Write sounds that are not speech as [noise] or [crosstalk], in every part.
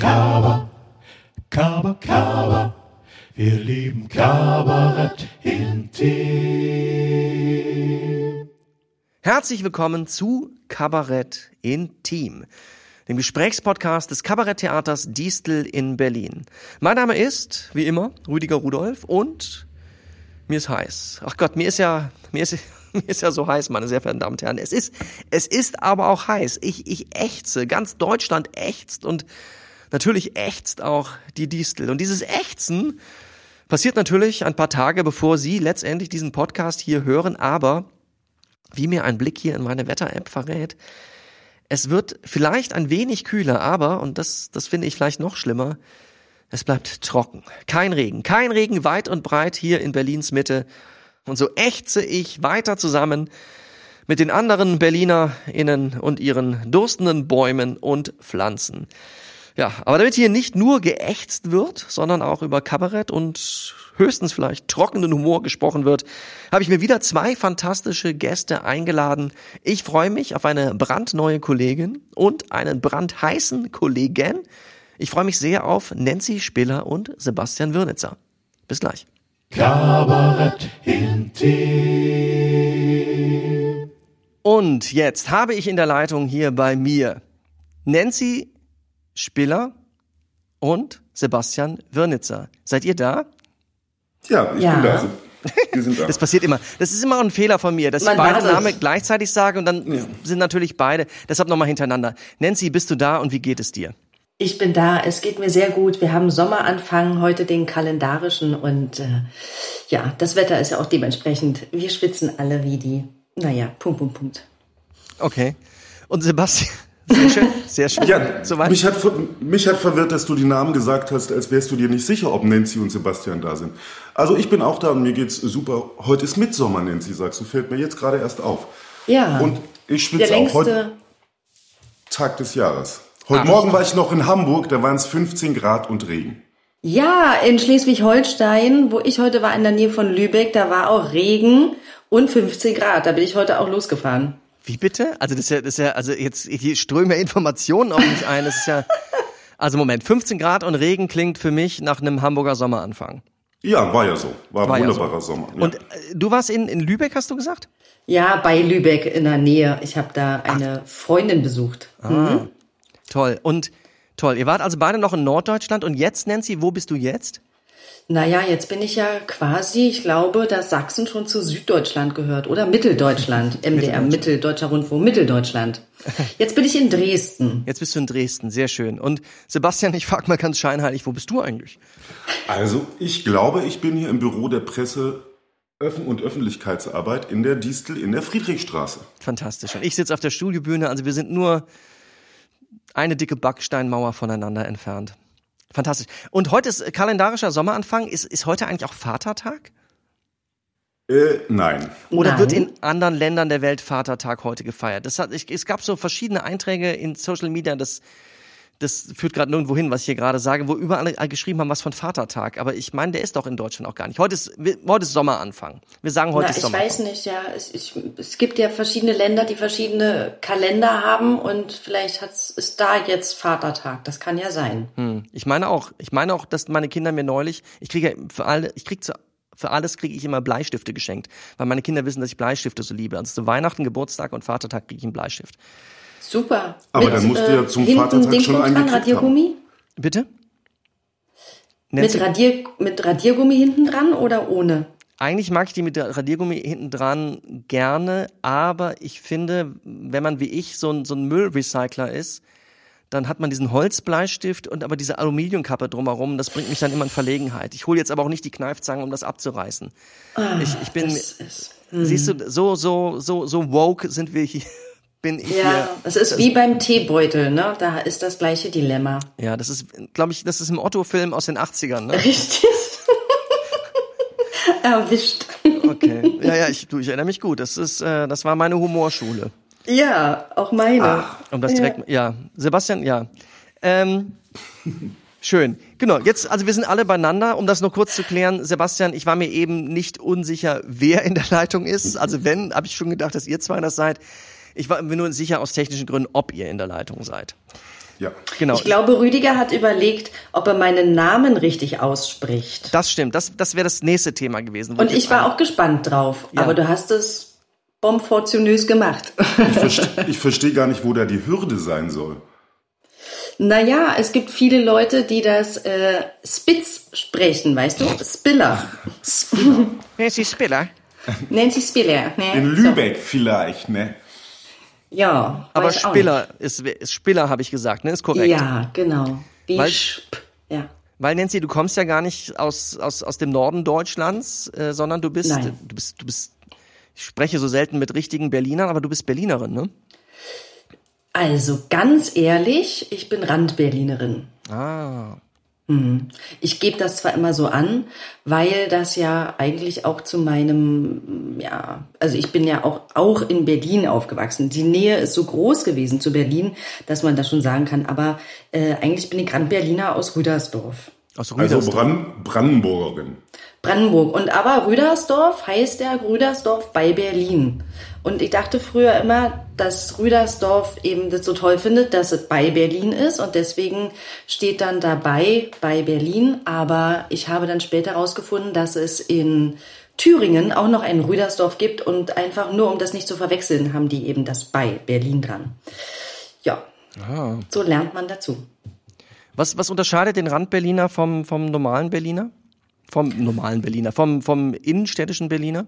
Kaba, Kaba, Kaba. Wir lieben Kabarett intim. Herzlich willkommen zu Kabarett Intim, dem Gesprächspodcast des Kabaretttheaters Distel in Berlin. Mein Name ist, wie immer, Rüdiger Rudolf und mir ist heiß. Ach Gott, mir ist ja, mir ist, [laughs] mir ist ja so heiß, meine sehr verehrten Damen und Herren. Es ist, es ist aber auch heiß. Ich, ich ächze. Ganz Deutschland ächzt und natürlich ächzt auch die Distel. Und dieses Ächzen passiert natürlich ein paar Tage, bevor Sie letztendlich diesen Podcast hier hören. Aber wie mir ein Blick hier in meine Wetter-App verrät, es wird vielleicht ein wenig kühler, aber, und das, das finde ich vielleicht noch schlimmer, es bleibt trocken. Kein Regen. Kein Regen weit und breit hier in Berlins Mitte. Und so ächze ich weiter zusammen mit den anderen BerlinerInnen und ihren durstenden Bäumen und Pflanzen. Ja, aber damit hier nicht nur geächtzt wird, sondern auch über Kabarett und höchstens vielleicht trockenen Humor gesprochen wird, habe ich mir wieder zwei fantastische Gäste eingeladen. Ich freue mich auf eine brandneue Kollegin und einen brandheißen Kollegen. Ich freue mich sehr auf Nancy Spiller und Sebastian Wirnitzer. Bis gleich. Kabarett intim. Und jetzt habe ich in der Leitung hier bei mir Nancy Spiller und Sebastian Wirnitzer. Seid ihr da? Ja, ich Ja. bin da. Wir sind [laughs] da. Das passiert immer. Das ist immer ein Fehler von mir, dass Man ich beide. Namen gleichzeitig sage und dann Ja. sind natürlich beide. Deshalb nochmal hintereinander. Nancy, bist du da und wie geht es dir? Ich bin da, es geht mir sehr gut. Wir haben Sommeranfang, heute den kalendarischen und äh, ja, das Wetter ist ja auch dementsprechend. Wir schwitzen alle wie die, naja, Punkt, Punkt, Punkt. Okay. Und Sebastian, sehr schön, sehr schön. Ja, Soweit? mich hat, mich hat verwirrt, dass du die Namen gesagt hast, als wärst du dir nicht sicher, ob Nancy und Sebastian da sind. Also ich bin auch da und mir geht's super. Heute ist Mitsommer, Nancy, sagst du, fällt mir jetzt gerade erst auf. Ja, Und ich der schwitze auch heute längste, Tag des Jahres. Heute Morgen war ich noch in Hamburg, da waren es 15 Grad und Regen. ja, in Schleswig-Holstein, wo ich heute war, in der Nähe von Lübeck, da war auch Regen und 15 Grad. Da bin ich heute auch losgefahren. Wie bitte? Also das ist ja, das ist ja, also jetzt hier strömen ja Informationen auf mich ein. Das ist ja, also Moment, 15 Grad und Regen klingt für mich nach einem Hamburger Sommeranfang. Ja, war ja so. War, War ein ja wunderbarer so. Sommer. Ja. Und äh, du warst in, in Lübeck, hast du gesagt? Ja, bei Lübeck in der Nähe. Ich habe da eine Freundin besucht. Ah. Toll. Und toll. Ihr wart also beide noch in Norddeutschland und jetzt, Nancy, wo bist du jetzt? Naja, jetzt bin ich ja quasi, ich glaube, dass Sachsen schon zu Süddeutschland gehört oder Mitteldeutschland. [laughs] MDR, Mitteldeutscher Rundfunk, Mitteldeutschland. Jetzt bin ich in Dresden. Jetzt bist du in Dresden, sehr schön. Und Sebastian, ich frag mal ganz scheinheilig, wo bist du eigentlich? Also, ich glaube, ich bin hier im Büro der Presse Öffn- und Öffentlichkeitsarbeit in der Distel in der Friedrichstraße. Fantastisch. Und ich sitze auf der Studiobühne, also wir sind nur eine dicke Backsteinmauer voneinander entfernt. Fantastisch. Und heute ist kalendarischer Sommeranfang. Ist, ist heute eigentlich auch Vatertag? Äh, nein. Oder Nein. wird in anderen Ländern der Welt Vatertag heute gefeiert? Das hat, ich, es gab so verschiedene Einträge in Social Media, das, das führt gerade nirgendwo hin, was ich hier gerade sage, wo überall geschrieben haben, was von Vatertag. Aber ich meine, der ist doch in Deutschland auch gar nicht. Heute ist, heute ist Sommeranfang. Wir sagen heute Na, ist ich Sommeranfang. weiß nicht, ja. Es, ich, es gibt ja verschiedene Länder, die verschiedene Kalender haben und vielleicht hat's, ist da jetzt Vatertag. Das kann ja sein. Hm. Ich meine auch, ich meine auch, dass meine Kinder mir neulich, ich kriege ja für alle, ich krieg zu, für alles kriege ich immer Bleistifte geschenkt, weil meine Kinder wissen, dass ich Bleistifte so liebe. Also zu Weihnachten, Geburtstag und Vatertag kriege ich einen Bleistift. Super. Aber dann musst du ja zum hinten Vatertag Ding schon dran, einen gekriegt Radiergummi? Bitte? Mit, Radier, mit Radiergummi hinten dran oder ohne? eigentlich mag ich die mit der Radiergummi hinten dran gerne, aber ich finde, wenn man wie ich so ein, so ein Müllrecycler ist, dann hat man diesen Holzbleistift und aber diese Aluminiumkappe drumherum, das bringt mich dann immer in Verlegenheit. Ich hole jetzt aber auch nicht die Kneifzange, um das abzureißen. ich, ich bin, Ah, Das ist, siehst du, so, so, so, so woke sind wir hier, bin ich ja, hier. es ist wie beim Teebeutel, ne? Da ist das gleiche Dilemma. Ja, das ist, glaube ich, das ist im Otto-Film aus den 80ern, ne? Richtig. [laughs] Erwischt. Okay. Ja, ja, ich, du, ich erinnere mich gut. Das ist, äh, das war meine Humorschule. Ja, auch meine. Um das direkt, ja. Sebastian, ja. Ähm, schön. Genau, jetzt, also wir sind alle beieinander, um das noch kurz zu klären. Sebastian, ich war mir eben nicht unsicher, wer in der Leitung ist. Also wenn, habe ich schon gedacht, dass ihr zwei das seid. Ich war mir nur sicher aus technischen Gründen, ob ihr in der Leitung seid. Ja. Genau. Ich glaube, Rüdiger hat überlegt, ob er meinen Namen richtig ausspricht. Das stimmt. Das, das wäre das nächste Thema gewesen. Und ich war auch gespannt drauf. Ja. Aber du hast es bombfortionös gemacht. Ich [laughs] verstehe ich versteh gar nicht, wo da die Hürde sein soll. naja, es gibt viele Leute, die das äh, Spitz sprechen, weißt du? Spiller. Nancy Spiller. [laughs] Nancy Spiller. Ne? In Lübeck vielleicht, ne? Ja. Aber Spiller ist, ist Spiller, habe ich gesagt, ne? Ist korrekt. Ja, genau. Wie Weil- Sp. Ja. Weil Nancy, du kommst ja gar nicht aus, aus, aus dem Norden Deutschlands, äh, sondern du bist, Nein. du bist, du bist, ich spreche so selten mit richtigen Berlinern, aber du bist Berlinerin, ne? Also ganz ehrlich, ich bin Randberlinerin. Ah. Ich gebe das zwar immer so an, weil das ja eigentlich auch zu meinem, ja, also ich bin ja auch, auch in Berlin aufgewachsen. Die Nähe ist so groß gewesen zu Berlin, dass man das schon sagen kann. Aber äh, eigentlich bin ich Randberliner aus Rüdersdorf. Aus Also Rüdersdorf. Bran Brandenburgerin. Brandenburg. Und aber Rüdersdorf heißt ja Rüdersdorf bei Berlin. Und ich dachte früher immer, dass Rüdersdorf eben das so toll findet, dass es bei Berlin ist. Und deswegen steht dann dabei bei Berlin. Aber ich habe dann später herausgefunden, dass es in Thüringen auch noch ein Rüdersdorf gibt. Und einfach nur, um das nicht zu verwechseln, haben die eben das bei Berlin dran. Ja, so lernt man dazu. Was, was unterscheidet den Randberliner vom, vom normalen Berliner? Vom normalen Berliner, vom, vom innenstädtischen Berliner?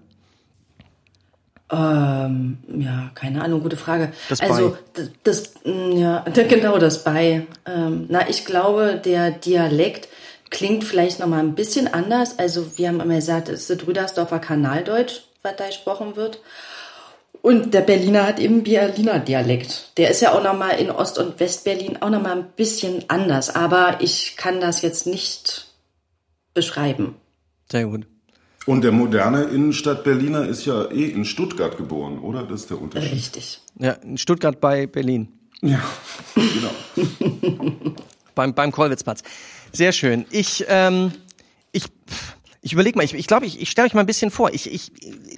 Ähm, ja, keine Ahnung, gute Frage. Das also Bei. das, mm, ja, [laughs] genau das bei. Ähm, na, ich glaube, der Dialekt klingt vielleicht noch mal ein bisschen anders. Also wir haben immer gesagt, es ist Rüdersdorfer Kanaldeutsch, was da gesprochen wird. Und der Berliner hat eben Berliner Dialekt. Der ist ja auch noch mal in Ost- und Westberlin auch noch mal ein bisschen anders. Aber ich kann das jetzt nicht beschreiben. Sehr gut. Und der moderne Innenstadt-Berliner ist ja eh in Stuttgart geboren, oder? Das ist der Unterschied. Richtig. Ja, in Stuttgart bei Berlin. Ja, genau. [laughs] Beim, beim Kollwitzplatz. Sehr schön. Ich, ähm, ich, ich überlege mal, ich, ich glaube, ich, ich stelle euch mal ein bisschen vor. Ich, ich,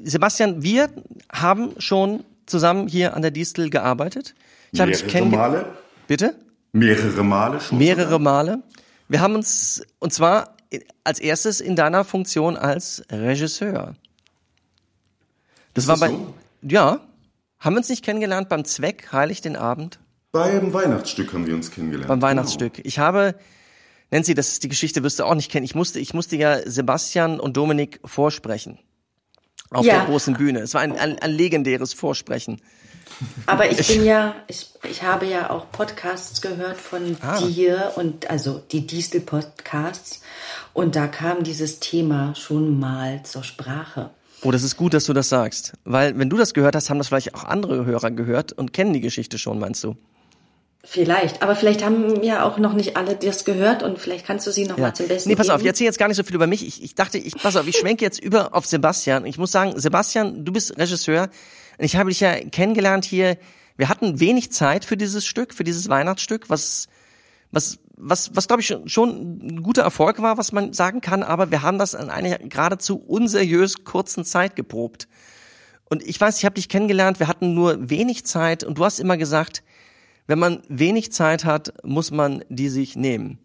Sebastian, wir haben schon zusammen hier an der Distel gearbeitet. Ich habe dich Mehrere kennenge- Male? Bitte? Mehrere Male schon? Mehrere Male. Wir haben uns, und zwar als erstes in deiner Funktion als Regisseur. Das Ist war das bei, so? ja, haben wir uns nicht kennengelernt beim Zweck Heilig den Abend? Beim Weihnachtsstück haben wir uns kennengelernt. Beim Weihnachtsstück. Ich habe, Nancy, das ist die Geschichte, wirst du auch nicht kennen. Ich musste, ich musste ja Sebastian und Dominik vorsprechen. Auf Ja. der großen Bühne. Es war ein, ein, ein legendäres Vorsprechen. Aber ich bin ja, ich, ich habe ja auch Podcasts gehört von Ah. dir und also die Distel Podcasts und da kam dieses Thema schon mal zur Sprache. Oh, das ist gut, dass du das sagst. Weil, wenn du das gehört hast, haben das vielleicht auch andere Hörer gehört und kennen die Geschichte schon, meinst du? Vielleicht, aber vielleicht haben ja auch noch nicht alle das gehört und vielleicht kannst du sie noch mal zum Besten Nee, pass auf, geben. ich erzähle jetzt gar nicht so viel über mich. Ich, ich dachte, ich, pass auf, ich schwenke jetzt über auf Sebastian. Ich muss sagen, Sebastian, du bist Regisseur. Ich habe dich ja kennengelernt hier. Wir hatten wenig Zeit für dieses Stück, für dieses Weihnachtsstück, was, was, was, was glaube ich schon, schon ein guter Erfolg war, was man sagen kann. Aber wir haben das in einer geradezu unseriös kurzen Zeit geprobt. Und ich weiß, ich habe dich kennengelernt. Wir hatten nur wenig Zeit und du hast immer gesagt, wenn man wenig Zeit hat, muss man die sich nehmen.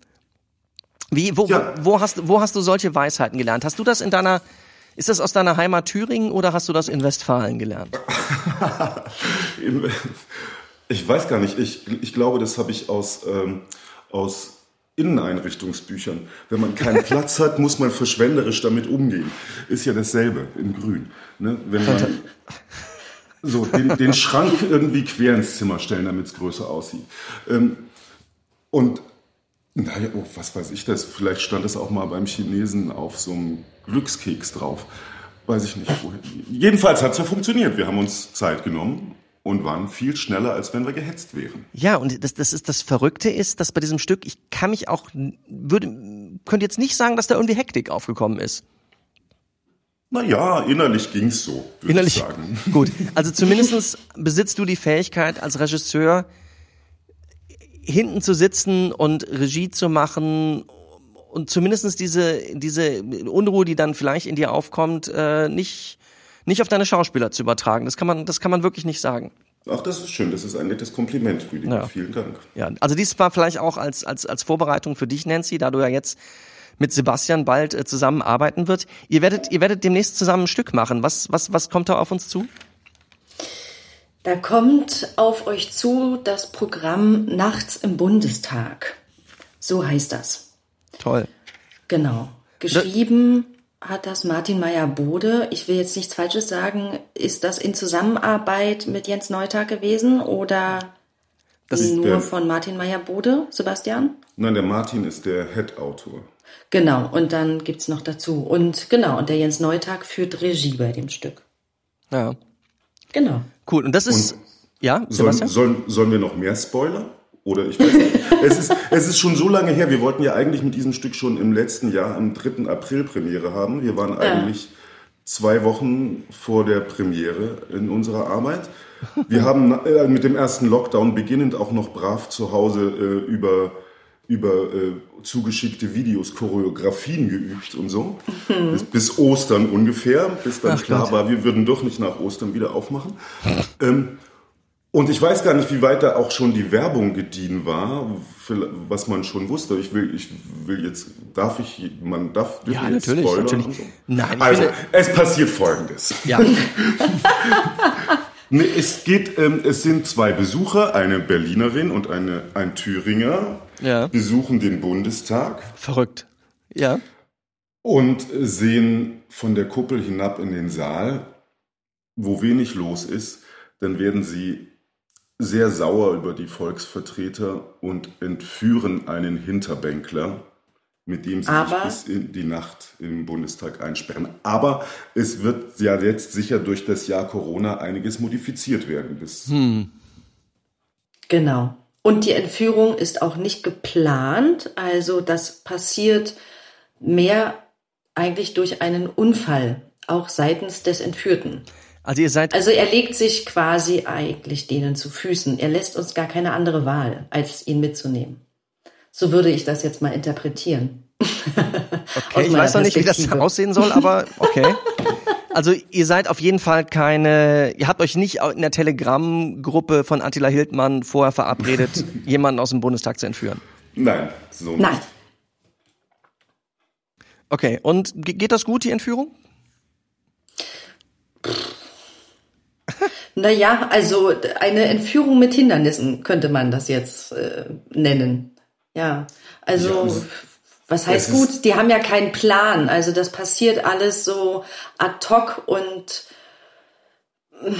Wie, wo, Ja. wo, wo, hast, wo hast du solche Weisheiten gelernt? Hast du das in deiner, ist das aus deiner Heimat Thüringen oder hast du das in Westfalen gelernt? [laughs] Ich weiß gar nicht. Ich, ich glaube, das habe ich aus, ähm, aus Inneneinrichtungsbüchern. Wenn man keinen [laughs] Platz hat, muss man verschwenderisch damit umgehen. Ist ja dasselbe in Grün. Ne? Wenn man so den, den Schrank irgendwie quer ins Zimmer stellen, damit es größer aussieht. Ähm, und naja, oh, was weiß ich das? Vielleicht stand es auch mal beim Chinesen auf so einem Glückskeks drauf. Weiß ich nicht. Woher. Jedenfalls hat es ja funktioniert. Wir haben uns Zeit genommen und waren viel schneller, als wenn wir gehetzt wären. Ja, und das, das ist das Verrückte ist, dass bei diesem Stück, ich kann mich auch, würde, könnte jetzt nicht sagen, dass da irgendwie Hektik aufgekommen ist. Naja, innerlich ging's so, würde Innerlich. ich sagen. Gut. [laughs] Also zumindestens besitzt du die Fähigkeit als Regisseur hinten zu sitzen und Regie zu machen und zumindestens diese, diese Unruhe, die dann vielleicht in dir aufkommt, äh, nicht, nicht auf deine Schauspieler zu übertragen. Das kann man, das kann man wirklich nicht sagen. Ach, das ist schön. Das ist ein nettes Kompliment, Rüdiger. Ja. Vielen Dank. Ja, also dies war vielleicht auch als, als, als Vorbereitung für dich, Nancy, da du ja jetzt mit Sebastian bald äh, zusammenarbeiten wird. Ihr werdet, ihr werdet demnächst zusammen ein Stück machen. Was, was, was kommt da auf uns zu? Da kommt auf euch zu das Programm Nachts im Bundestag. So heißt das. Toll. Genau. Geschrieben hat das Martin Meyer-Bode. Ich will jetzt nichts Falsches sagen. Ist das in Zusammenarbeit mit Jens Neutag gewesen oder Das ist nur der- von Martin Meyer-Bode, Sebastian? Nein, der Martin ist der Head-Autor. Genau, und dann gibt's noch dazu. Und genau, und der Jens Neutag führt Regie bei dem Stück. Ja. Genau. Cool. Und das ist, ja, Sollen, Sebastian? sollen, sollen wir noch mehr Spoiler? Oder ich weiß nicht. [laughs] es, ist, es ist schon so lange her. Wir wollten ja eigentlich mit diesem Stück schon im letzten Jahr am 3. April Premiere haben. Wir waren eigentlich zwei Wochen vor der Premiere in unserer Arbeit. Wir haben äh, mit dem ersten Lockdown beginnend auch noch brav zu Hause äh, über, über äh, zugeschickte Videos, Choreografien geübt und so. Bis, bis Ostern ungefähr, bis dann Ach klar Gott. war, wir würden doch nicht nach Ostern wieder aufmachen. Ähm, und ich weiß gar nicht, wie weit da auch schon die Werbung gediehen war, was man schon wusste. Ich will, ich will jetzt, darf ich, man darf, Ja, jetzt natürlich, spoilern natürlich. so? Nein, also, finde- es passiert Folgendes. Ja. [laughs] Nee, es geht, ähm, es sind zwei Besucher, eine Berlinerin und eine, ein Thüringer, Ja. besuchen den Bundestag Verrückt. Ja. und sehen von der Kuppel hinab in den Saal, wo wenig los ist, dann werden sie sehr sauer über die Volksvertreter und entführen einen Hinterbänkler, mit dem sie Aber- sich bis in die Nacht im Bundestag einsperren. Aber es wird ja jetzt sicher durch das Jahr Corona einiges modifiziert werden. Das, Genau. Und die Entführung ist auch nicht geplant. Also das passiert mehr eigentlich durch einen Unfall, auch seitens des Entführten. Also ihr seid, Also er legt sich quasi eigentlich denen zu Füßen. Er lässt uns gar keine andere Wahl, als ihn mitzunehmen. So würde ich das jetzt mal interpretieren. okay, [laughs] ich weiß noch nicht, wie das aussehen soll, aber okay. [laughs] Also ihr seid auf jeden Fall keine, ihr habt euch nicht in der Telegram-Gruppe von Attila Hildmann vorher verabredet, [laughs] jemanden aus dem Bundestag zu entführen. nein, so Nein. nicht. Okay, und ge- geht das gut, die Entführung? [laughs] Naja, also eine Entführung mit Hindernissen könnte man das jetzt äh, nennen. Ja, also Ja, was heißt gut? Die haben ja keinen Plan. Also das passiert alles so ad hoc und äh,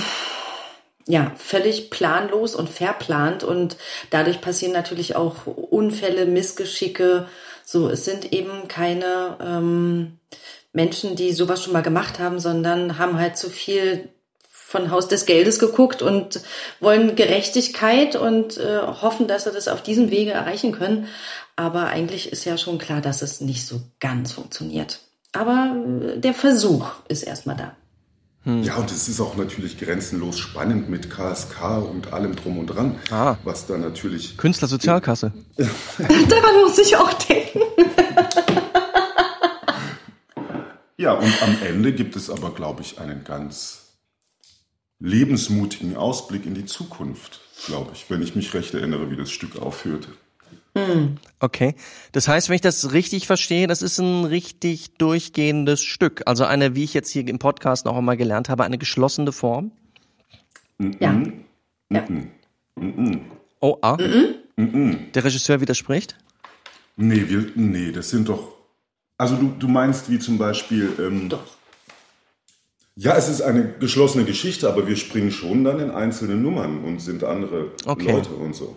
ja, völlig planlos und verplant und dadurch passieren natürlich auch Unfälle, Missgeschicke. So, es sind eben keine ähm, Menschen, die sowas schon mal gemacht haben, sondern haben halt zu viel von Haus des Geldes geguckt und wollen Gerechtigkeit und äh, hoffen, dass sie das auf diesem Wege erreichen können. Aber eigentlich ist ja schon klar, dass es nicht so ganz funktioniert. Aber äh, der Versuch ist erstmal da. Ja, und es ist auch natürlich grenzenlos spannend mit KSK und allem drum und dran, Ah. was da natürlich Künstlersozialkasse. [laughs] Daran muss ich auch denken. Ja, und am Ende gibt es aber, glaube ich, einen ganz lebensmutigen Ausblick in die Zukunft, glaube ich, wenn ich mich recht erinnere, wie das Stück aufhörte. Okay. Das heißt, wenn ich das richtig verstehe, das ist ein richtig durchgehendes Stück. Also eine, wie ich jetzt hier im Podcast noch einmal gelernt habe, eine geschlossene Form. Ja. ja. Oh, ah. Der Regisseur widerspricht. Nee, wir, nee, das sind doch. Also du, du meinst wie zum Beispiel. Ähm, Doch. Ja, es ist eine geschlossene Geschichte, aber wir springen schon dann in einzelne Nummern und sind andere Okay. Leute und so.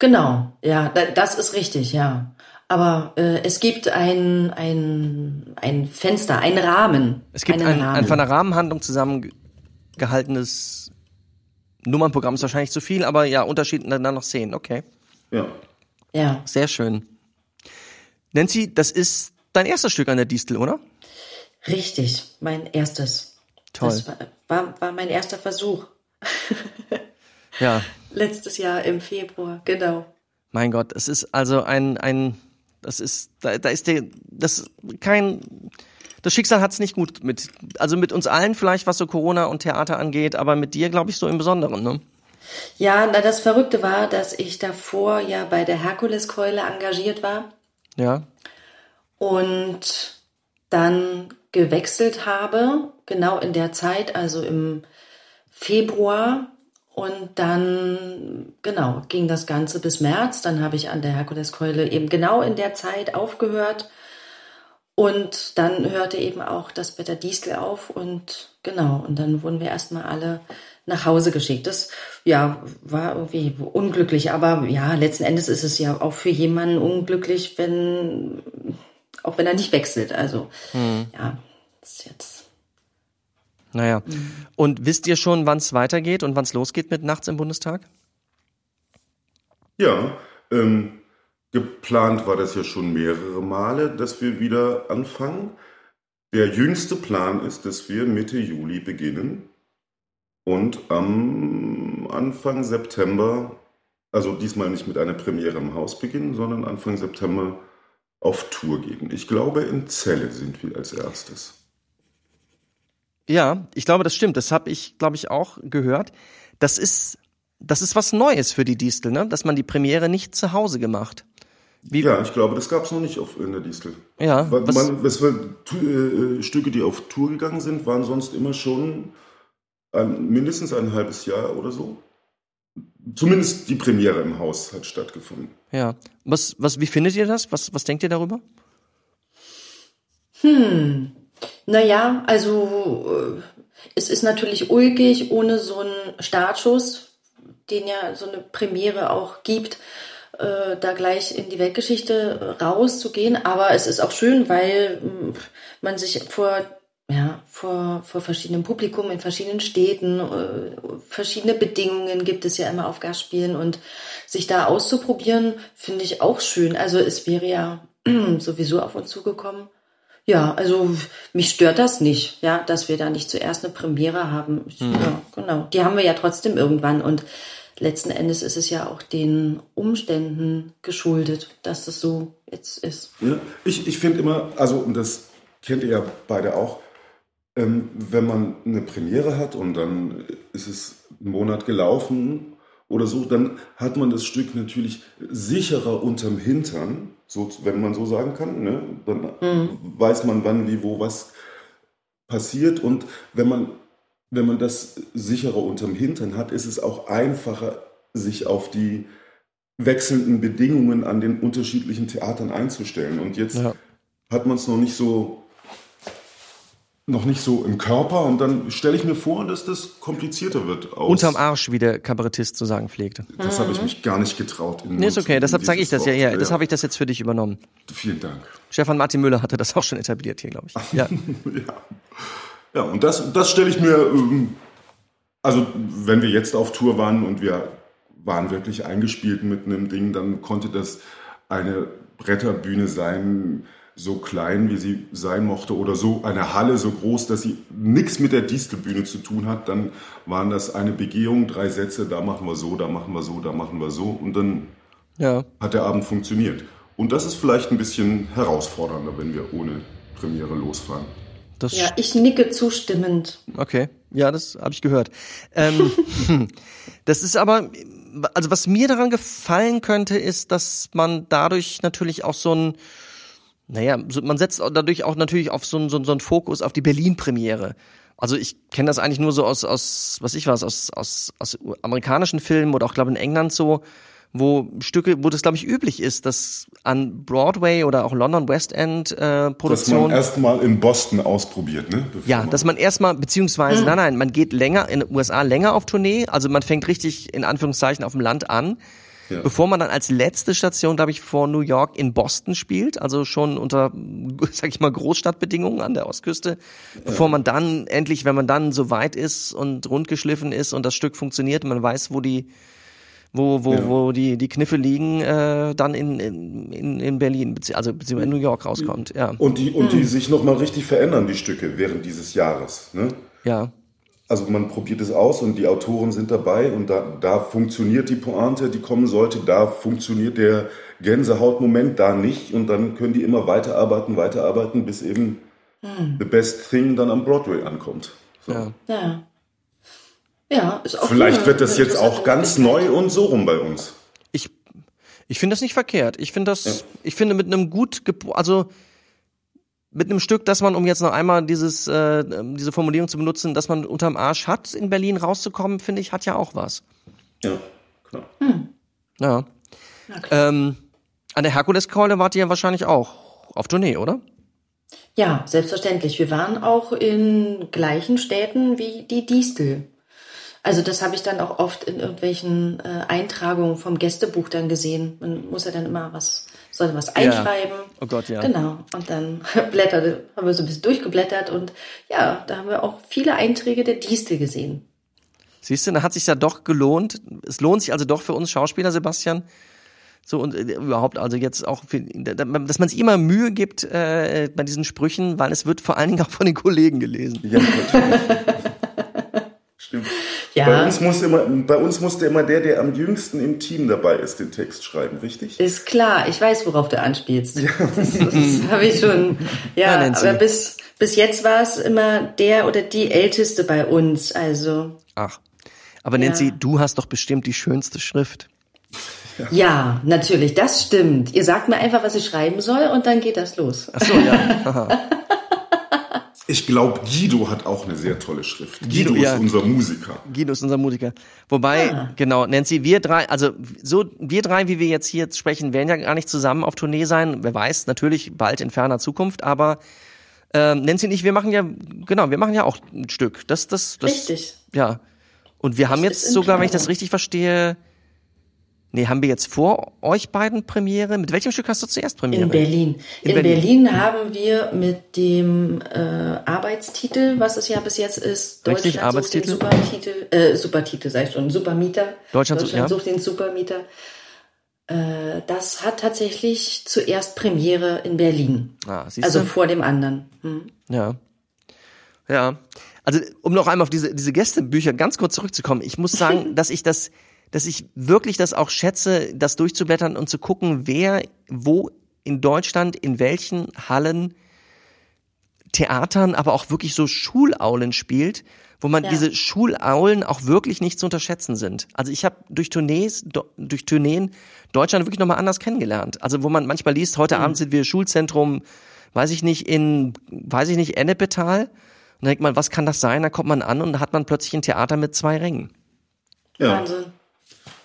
Genau, ja, da- das ist richtig, ja. Aber äh, es gibt ein, ein, ein Fenster, einen Rahmen. Es gibt einen ein, Rahmen. ein von einer Rahmenhandlung zusammengehaltenes Nummernprogramm, ist wahrscheinlich zu viel, aber ja, Unterschied dann noch Szenen. Okay. Ja. Ja, Sehr schön. Nancy, das ist dein erstes Stück an der Distel, oder? Richtig, mein erstes. Toll. Das war, war, war mein erster Versuch. [laughs] Ja. Letztes Jahr im Februar, genau. Mein Gott, es ist also ein, ein, das ist, da, da ist der, das kein, das Schicksal hat's nicht gut mit, also mit uns allen vielleicht, was so Corona und Theater angeht, aber mit dir, glaube ich, so im Besonderen, ne? Ja, na, das Verrückte war, dass ich davor ja bei der Herkuleskeule engagiert war Ja. und dann gewechselt habe, genau in der Zeit, also im Februar. Und dann, genau, ging das Ganze bis März. Dann habe ich an der Herkuleskeule eben genau in der Zeit aufgehört. Und dann hörte eben auch das Better Distel auf und genau, und dann wurden wir erstmal alle nach Hause geschickt. Das ja war irgendwie unglücklich, aber ja, letzten Endes ist es ja auch für jemanden unglücklich, wenn auch wenn er nicht wechselt. Also ja, das ist jetzt Naja. Und wisst ihr schon, wann es weitergeht und wann es losgeht mit Nachts im Bundestag? Ja, ähm, geplant war das ja schon mehrere Male, dass wir wieder anfangen. Der jüngste Plan ist, dass wir Mitte Juli beginnen und am Anfang September, also diesmal nicht mit einer Premiere im Haus beginnen, sondern Anfang September auf Tour gehen. Ich glaube, in Celle sind wir als erstes. Ja, ich glaube, das stimmt. Das habe ich, glaube ich, auch gehört. Das ist, das ist was Neues für die Distel, ne? Dass man die Premiere nicht zu Hause gemacht. Wie, Ja, ich glaube, das gab es noch nicht auf, in der Distel. Ja, Weil was- man, es war, tu, äh, Stücke, die auf Tour gegangen sind, waren sonst immer schon ein, mindestens ein halbes Jahr oder so. Zumindest die Premiere im Haus hat stattgefunden. ja. Was, was, wie findet ihr das? Was, was denkt ihr darüber? Naja, also äh, es ist natürlich ulkig, ohne so einen Startschuss, den ja so eine Premiere auch gibt, äh, da gleich in die Weltgeschichte rauszugehen. Aber es ist auch schön, weil mh, man sich vor ja, vor, vor verschiedenen Publikum in verschiedenen Städten, äh, verschiedene Bedingungen gibt es ja immer auf Gastspielen und sich da auszuprobieren, finde ich auch schön. Also es wäre ja [clears throat] sowieso auf uns zugekommen. Ja, also mich stört das nicht, ja, dass wir da nicht zuerst eine Premiere haben. Ich, Ja, genau. Die haben wir ja trotzdem irgendwann und letzten Endes ist es ja auch den Umständen geschuldet, dass das so jetzt ist. Ja, ich ich finde immer, also und das kennt ihr ja beide auch, ähm, wenn man eine Premiere hat und dann ist es einen Monat gelaufen oder so, dann hat man das Stück natürlich sicherer unterm Hintern, so, wenn man so sagen kann. Ne? Dann weiß man, wann, wie, wo, was passiert. Und wenn man, wenn man das sicherer unterm Hintern hat, ist es auch einfacher, sich auf die wechselnden Bedingungen an den unterschiedlichen Theatern einzustellen. Und jetzt Ja. hat man es noch nicht so noch nicht so im Körper und dann stelle ich mir vor, dass das komplizierter wird. Aus, Unterm Arsch, wie der Kabarettist zu sagen pflegte. Das habe ich mich gar nicht getraut. Nee, ist okay, deshalb sage ich das ja. Wort. Ja, das habe ich das jetzt für dich übernommen. Vielen Dank. Stefan Martin Müller hatte das auch schon etabliert hier, glaube ich. Ja. [laughs] Ja, ja und das, das stelle ich mir, ähm, also wenn wir jetzt auf Tour waren und wir waren wirklich eingespielt mit einem Ding, dann konnte das eine Bretterbühne sein, so klein wie sie sein mochte oder so eine Halle so groß, dass sie nichts mit der Distelbühne zu tun hat. Dann waren das eine Begehung, drei Sätze, da machen wir so, da machen wir so, da machen wir so und dann ja. hat der Abend funktioniert. Und das ist vielleicht ein bisschen herausfordernder, wenn wir ohne Premiere losfahren. Das Ja, ich nicke zustimmend. Okay, ja, das habe ich gehört. Ähm, [laughs] das ist aber, also was mir daran gefallen könnte, ist, dass man dadurch natürlich auch so ein, naja, so, man setzt dadurch auch natürlich auf so einen so, einen- so einen Fokus auf die Berlin-Premiere. Also ich kenne das eigentlich nur so aus, aus was ich weiß, aus, aus, aus amerikanischen Filmen oder auch, glaube in England so, wo Stücke, wo das, glaube ich, üblich ist, dass an Broadway oder auch London West End äh, Dass man Produktionen erstmal in Boston ausprobiert, ne? Bevor ja, dass man erstmal, beziehungsweise, nein, nein, man geht länger in den USA länger auf Tournee, also man fängt richtig in Anführungszeichen auf dem Land an, Ja. bevor man dann als letzte Station, glaube ich, vor New York in Boston spielt, also schon unter, [laughs] sag ich mal, Großstadtbedingungen an der Ostküste, bevor man dann endlich, wenn man dann so weit ist und rundgeschliffen ist und das Stück funktioniert, man weiß, wo die wo, wo, Ja. wo die, die Kniffe liegen, äh, dann in, in, in, in Berlin, bezieh also beziehungsweise in New York rauskommt. Ja. Und die, und die sich nochmal richtig verändern, die Stücke, während dieses Jahres. Ne? Ja. Also man probiert es aus und die Autoren sind dabei und da, da funktioniert die Pointe, die kommen sollte, da funktioniert der Gänsehautmoment, da nicht und dann können die immer weiterarbeiten, weiterarbeiten, bis eben The Best Thing dann am Broadway ankommt. So. Ja. Ja. Ja, ist auch Vielleicht wird das jetzt auch ganz neu und so rum bei uns. Ich, ich finde das nicht verkehrt. Ich finde das, ich finde mit einem gut, also mit einem Stück, dass man, um jetzt noch einmal dieses, äh, diese Formulierung zu benutzen, dass man unterm Arsch hat, in Berlin rauszukommen, finde ich, hat ja auch was. Ja, klar. Ja. Ähm, an der Herkuleskeule wart ihr ja wahrscheinlich auch auf Tournee, oder? Ja, selbstverständlich. Wir waren auch in gleichen Städten wie die Distel. Also das habe ich dann auch oft in irgendwelchen äh, Eintragungen vom Gästebuch dann gesehen. Man muss ja dann immer was, sollte was einschreiben. Oh Gott, ja. Genau. Und dann [laughs] blätterte, haben wir so ein bisschen durchgeblättert und ja, da haben wir auch viele Einträge der Distel gesehen. Siehst du, da hat sich ja doch gelohnt. Es lohnt sich also doch für uns Schauspieler, Sebastian. So und äh, überhaupt also jetzt auch, für, dass man sich immer Mühe gibt äh, bei diesen Sprüchen, weil es wird vor allen Dingen auch von den Kollegen gelesen. Ja, natürlich. [laughs] Stimmt. Ja. Bei, uns muss immer, bei uns musste immer der, der am jüngsten im Team dabei ist, den Text schreiben, richtig? Ist klar, ich weiß, worauf du anspielst. [laughs] Das, das habe ich schon. Ja, Ja, aber bis, bis jetzt war es immer der oder die Älteste bei uns. Also Ach. Aber Nancy, du hast doch bestimmt die schönste Schrift. ja, natürlich, das stimmt. Ihr sagt mir einfach, was ich schreiben soll und dann geht das los. Ach so, ja. [laughs] Ich glaube, Guido hat auch eine sehr tolle Schrift. Guido, Guido, ja. ist unser Musiker. Guido ist unser Musiker. Wobei, genau, Nancy, wir drei, also so wir drei, wie wir jetzt hier jetzt sprechen, werden ja gar nicht zusammen auf Tournee sein. Wer weiß, natürlich bald in ferner Zukunft, aber ähm, Nancy und ich, wir machen ja, genau, wir machen ja auch ein Stück. Das, das, das, Richtig. Ja. Und wir haben Das jetzt ist in sogar, wenn ich das richtig verstehe, nee, haben wir jetzt vor euch beiden Premiere? Mit welchem Stück hast du zuerst Premiere? In Berlin. In In, Berlin. Berlin. haben wir mit dem äh, Arbeitstitel, was es ja bis jetzt ist, Richtig, Deutschland Arbeitstitel. sucht den Supertitel, äh, Supertitel, sag ich schon, Supermieter. Deutschland sucht- ja. sucht den Supermieter. Äh, das hat tatsächlich zuerst Premiere in Berlin. Ah, Also du? vor dem anderen. Hm. Ja. Ja. Also, um noch einmal auf diese, diese Gästebücher ganz kurz zurückzukommen. Ich muss sagen, [laughs] dass ich das, dass ich wirklich das auch schätze, das durchzublättern und zu gucken, wer wo in Deutschland, in welchen Hallen, Theatern, aber auch wirklich so Schulaulen spielt, wo man Ja. diese Schulaulen auch wirklich nicht zu unterschätzen sind. Also ich habe durch Tournees, durch Tourneen Deutschland wirklich nochmal anders kennengelernt. Also wo man manchmal liest, heute Abend sind wir Schulzentrum, weiß ich nicht, in, weiß ich nicht, Ennepetal. Und dann denkt man, was kann das sein? Da kommt man an und da hat man plötzlich ein Theater mit zwei Rängen. Ja, Wahnsinn.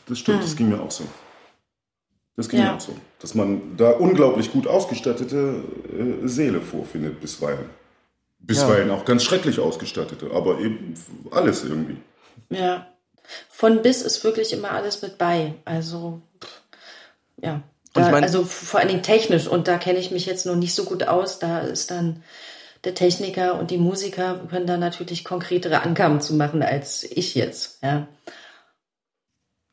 Das stimmt, das ging mir auch so. Das ging Ja. mir auch so. Dass man da unglaublich gut ausgestattete äh, Seele vorfindet, bisweilen. Bisweilen auch ganz schrecklich ausgestattete, aber eben alles irgendwie. Ja. Von bis ist wirklich immer alles mit bei. Also, ja. Und ich Da, mein- also vor allen Dingen technisch und da kenne ich mich jetzt noch nicht so gut aus. Da ist dann der Techniker und die Musiker können da natürlich konkretere Angaben zu machen als ich jetzt. Ja.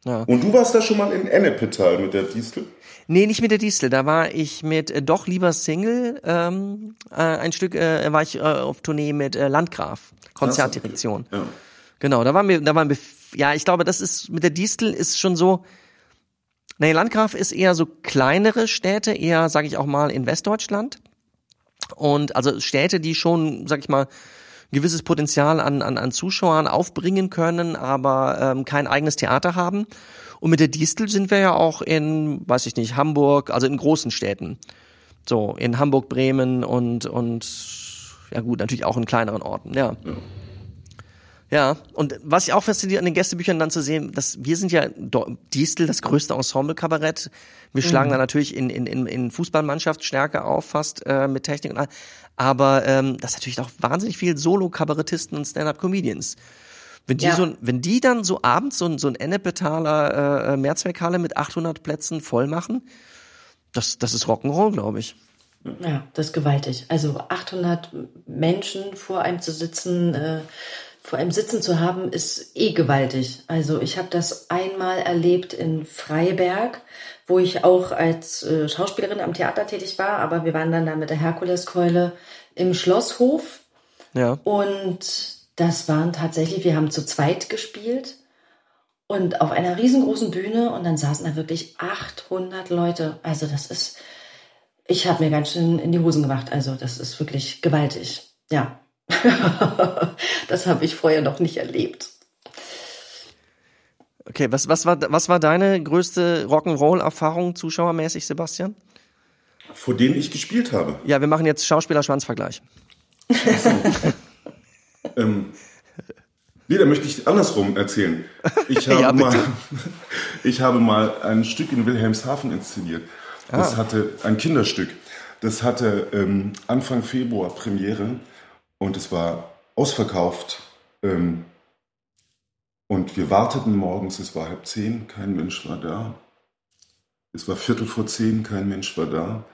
Und du warst da schon mal in Ennepetal mit der Distel? Nee, nicht mit der Distel. Da war ich mit äh, Doch lieber Single. Ähm, äh, ein Stück äh, war ich äh, auf Tournee mit äh, Landgraf, Konzertdirektion. Ja. Genau, da waren wir, da waren wir, ja, ich glaube, das ist mit der Distel ist schon so. Nee, Landgraf ist eher so kleinere Städte, eher, sage ich auch mal, in Westdeutschland. Und also Städte, die schon, sag ich mal, gewisses Potenzial an, an, an Zuschauern aufbringen können, aber ähm, kein eigenes Theater haben. Und mit der Distel sind wir ja auch in, weiß ich nicht, Hamburg, also in großen Städten. So, in Hamburg, Bremen und, und ja gut, natürlich auch in kleineren Orten, ja. Ja, und was ich auch fasziniert an den Gästebüchern dann zu sehen, dass wir sind ja Distel, das größte Ensemble-Kabarett. Wir schlagen da natürlich in, in, in, in Fußballmannschaftsstärke auf, fast äh, mit Technik und all. Aber ähm, das ist natürlich auch wahnsinnig viel Solo-Kabarettisten und Stand-up-Comedians. Wenn die, Ja. so, wenn die dann so abends so, ein- so ein Ennepetaler äh, Mehrzweckhalle mit 800 Plätzen voll machen, das, das ist Rock'n'Roll, glaube ich. Ja, das ist gewaltig. Also 800 Menschen vor einem zu sitzen, äh, vor einem sitzen zu haben, ist eh gewaltig. Also ich habe das einmal erlebt in Freiberg, wo ich auch als äh, Schauspielerin am Theater tätig war, aber wir waren dann da mit der Herkuleskeule im Schlosshof Ja. und das waren tatsächlich, wir haben zu zweit gespielt und auf einer riesengroßen Bühne und dann saßen da wirklich 800 Leute. Also das ist, Ich habe mir ganz schön in die Hosen gemacht. Also das ist wirklich gewaltig. Ja. [laughs] das habe ich vorher noch nicht erlebt. Okay, was, was, war, was war deine größte Rock'n'Roll-Erfahrung zuschauermäßig, Sebastian? Vor denen ich gespielt habe. Ja, wir machen jetzt Schauspieler-Schwanzvergleich. Ähm, nee, da möchte ich andersrum erzählen. Ich [laughs] habe, Ja, mal, [laughs] ich habe mal ein Stück in Wilhelmshaven inszeniert. Das Ah. hatte ein Kinderstück. Das hatte ähm, Anfang Februar Premiere und es war ausverkauft. Ähm, und wir warteten morgens, es war halb zehn, kein Mensch war da. Es war Viertel vor zehn, kein Mensch war da.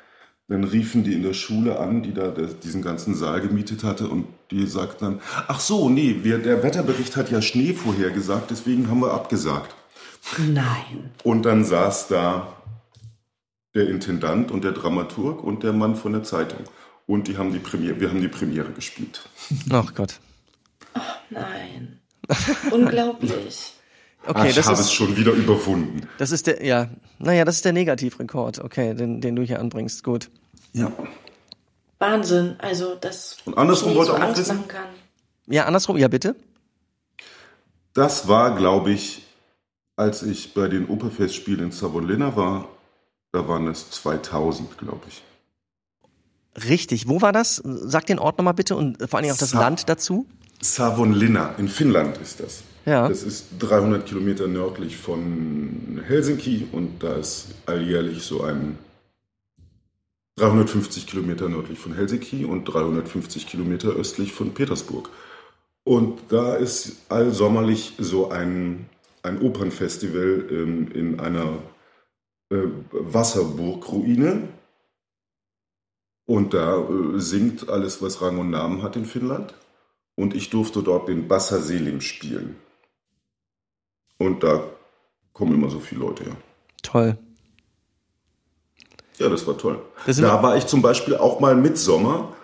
Dann riefen die in der Schule an, die da diesen ganzen Saal gemietet hatte und die sagten dann, ach so, nee, wir, der Wetterbericht hat ja Schnee vorhergesagt, deswegen haben wir abgesagt. Nein. Und dann saß da der Intendant und der Dramaturg und der Mann von der Zeitung. Und die haben die Premiere, wir haben die Premiere gespielt. Ach Gott. Nein. [laughs] Unglaublich. Ah, Okay, ich das habe es schon wieder überwunden. das ist der, ja, naja, das ist der Negativrekord, okay, den, den du hier anbringst, gut. Ja. Wahnsinn. Also das Und andersrum wollte so auch Angst wissen? machen kann. Ja, andersrum, ja bitte? Das war, glaube ich, als ich bei den Operfestspielen in Savonlinna war, da waren es 2000, glaube ich. Richtig, wo war das? Sag den Ort nochmal bitte und vor allen Dingen auch das Sa- Land dazu. Savonlinna, in Finnland ist das. Ja. Das ist 300 Kilometer nördlich von Helsinki und da ist alljährlich so ein 350 Kilometer nördlich von Helsinki und 350 Kilometer östlich von Petersburg. Und da ist allsommerlich so ein, ein Opernfestival ähm, in einer äh, Wasserburgruine. Und da äh, singt alles, was Rang und Namen hat in Finnland. Und ich durfte dort den Bassa Selim spielen. Und da kommen immer so viele Leute her. Toll. Ja, das war toll. Das da war ich zum Beispiel auch mal Mitsommer.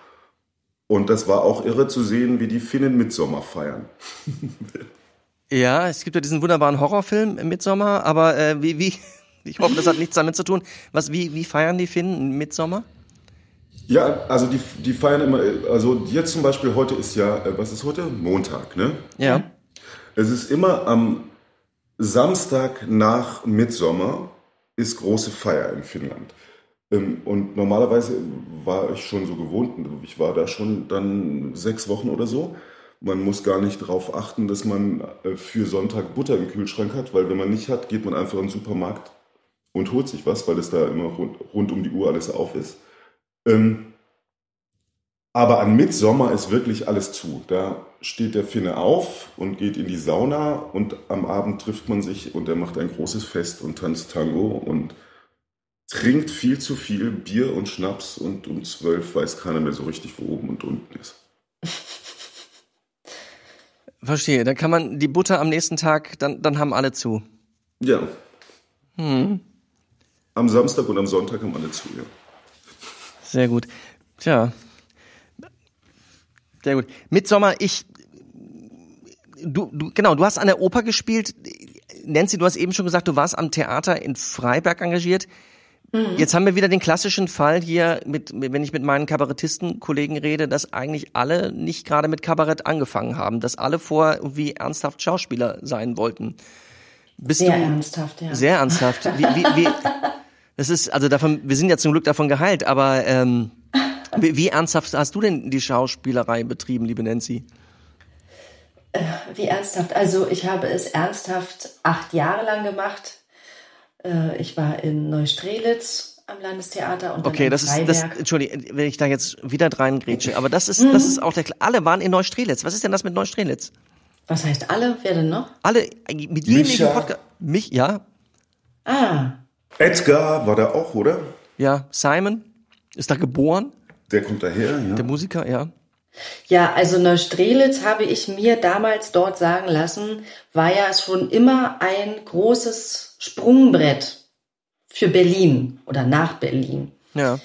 Und das war auch irre zu sehen, wie die Finnen Mitsommer feiern. [laughs] Ja, es gibt ja diesen wunderbaren Horrorfilm im Mitsommer, aber äh, wie, wie, [laughs] ich hoffe, das hat nichts damit zu tun. Was, wie, wie feiern die Finnen Mitsommer? Ja, also die, die feiern immer, also jetzt zum Beispiel heute ist ja, äh, was ist heute? Montag, ne? Ja. Es ist immer am Samstag nach Mitsommer ist große Feier in Finnland. Ähm, Und normalerweise war ich schon so gewohnt, ich war da schon dann sechs Wochen oder so. Man muss gar nicht darauf achten, dass man äh, für Sonntag Butter im Kühlschrank hat, weil wenn man nicht hat, geht man einfach in den Supermarkt und holt sich was, weil es da immer rund, rund um die Uhr alles auf ist. Ähm, aber an Mitsommer ist wirklich alles zu. Da steht der Finne auf und geht in die Sauna und am Abend trifft man sich und er macht ein großes Fest und tanzt Tango und trinkt viel zu viel Bier und Schnaps und um zwölf weiß keiner mehr so richtig, wo oben und unten ist. [laughs] Verstehe. Dann kann man die Butter am nächsten Tag, dann, dann haben alle zu. Ja. Am Samstag und am Sonntag haben alle zu, ja. Sehr gut. Tja. Sehr gut. Mitsommer, ich. Du, du, genau, du hast an der Oper gespielt. Nancy, du hast eben schon gesagt, du warst am Theater in Freiberg engagiert. Jetzt haben wir wieder den klassischen Fall hier, mit- wenn ich mit meinen Kabarettisten-Kollegen rede, dass eigentlich alle nicht gerade mit Kabarett angefangen haben, dass alle vorher irgendwie ernsthaft Schauspieler sein wollten. Bist Sehr du ernsthaft, ja. sehr ernsthaft? Wie, wie, wie, [laughs] das ist also davon. Wir sind ja zum Glück davon geheilt, aber ähm, [laughs] wie, wie ernsthaft hast du denn die Schauspielerei betrieben, liebe Nancy? Wie ernsthaft? Also ich habe es ernsthaft acht Jahre lang gemacht. Äh, Ich war in Neustrelitz am Landestheater und dann Okay, in das ist das. Entschuldigung, wenn ich da jetzt wieder reingrätsche, aber das ist das ist auch der. Alle waren in Neustrelitz. Was ist denn das mit Neustrelitz? Was heißt alle? Wer denn noch? Alle mit jedem. Podcast. Mich, ja, Ah, Edgar war da auch, oder? ja. Simon ist da geboren, Der kommt daher, ja. der Musiker, ja. Ja, also Neustrelitz habe ich mir damals dort sagen lassen, war ja schon immer ein großes Sprungbrett für Berlin oder nach Berlin. Ja.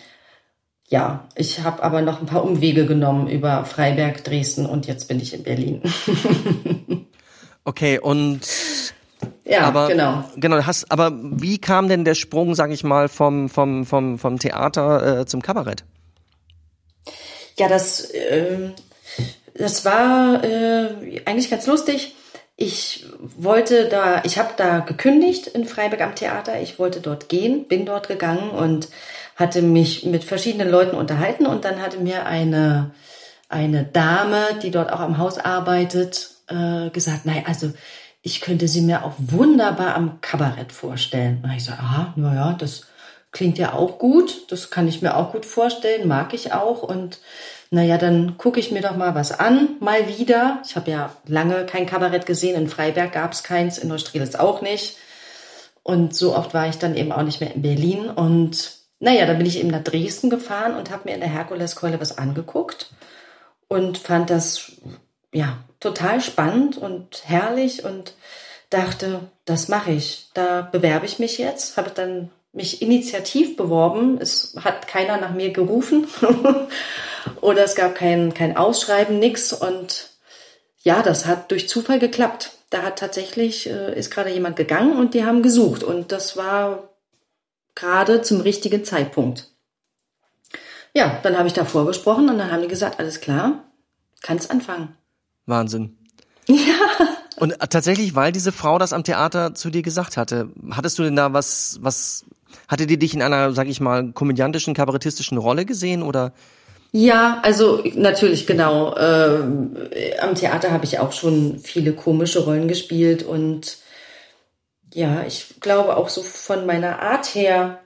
Ja, ich habe aber noch ein paar Umwege genommen über Freiberg, Dresden und jetzt bin ich in Berlin. [laughs] Okay, und Ja, aber, genau. Genau, hast, aber wie kam denn der Sprung, sag ich mal, vom, vom, vom, vom Theater äh, zum Kabarett? Ja, das, ähm, das war äh, eigentlich ganz lustig. Ich wollte da, ich habe da gekündigt in Freiburg am Theater. Ich wollte dort gehen, bin dort gegangen und hatte mich mit verschiedenen Leuten unterhalten und dann hatte mir eine eine Dame, die dort auch am Haus arbeitet, äh, gesagt, nein, also ich könnte sie mir auch wunderbar am Kabarett vorstellen. Und ich so, aha, naja, das klingt ja auch gut, das kann ich mir auch gut vorstellen, mag ich auch und naja, dann gucke ich mir doch mal was an, mal wieder. Ich habe ja lange kein Kabarett gesehen, in Freiberg gab es keins, in Neustrelitz auch nicht. Und so oft war ich dann eben auch nicht mehr in Berlin. Und naja, dann bin ich eben nach Dresden gefahren und habe mir in der Herkuleskeule was angeguckt und fand das ja total spannend und herrlich und dachte, das mache ich. Da bewerbe ich mich jetzt. Habe dann mich initiativ beworben. Es hat keiner nach mir gerufen [laughs] oder es gab kein, kein Ausschreiben, nix. Und ja, das hat durch Zufall geklappt. Da hat tatsächlich, äh, ist gerade jemand gegangen und die haben gesucht. Und das war gerade zum richtigen Zeitpunkt. Ja, dann habe ich da vorgesprochen und dann haben die gesagt, alles klar, kannst anfangen. Wahnsinn. Ja. Und tatsächlich, weil diese Frau das am Theater zu dir gesagt hatte, hattest du denn da was, was, hatte die dich in einer, sag ich mal, komödiantischen, kabarettistischen Rolle gesehen oder? Ja, also natürlich genau. Ähm, am Theater habe ich auch schon viele komische Rollen gespielt und ja, ich glaube auch so von meiner Art her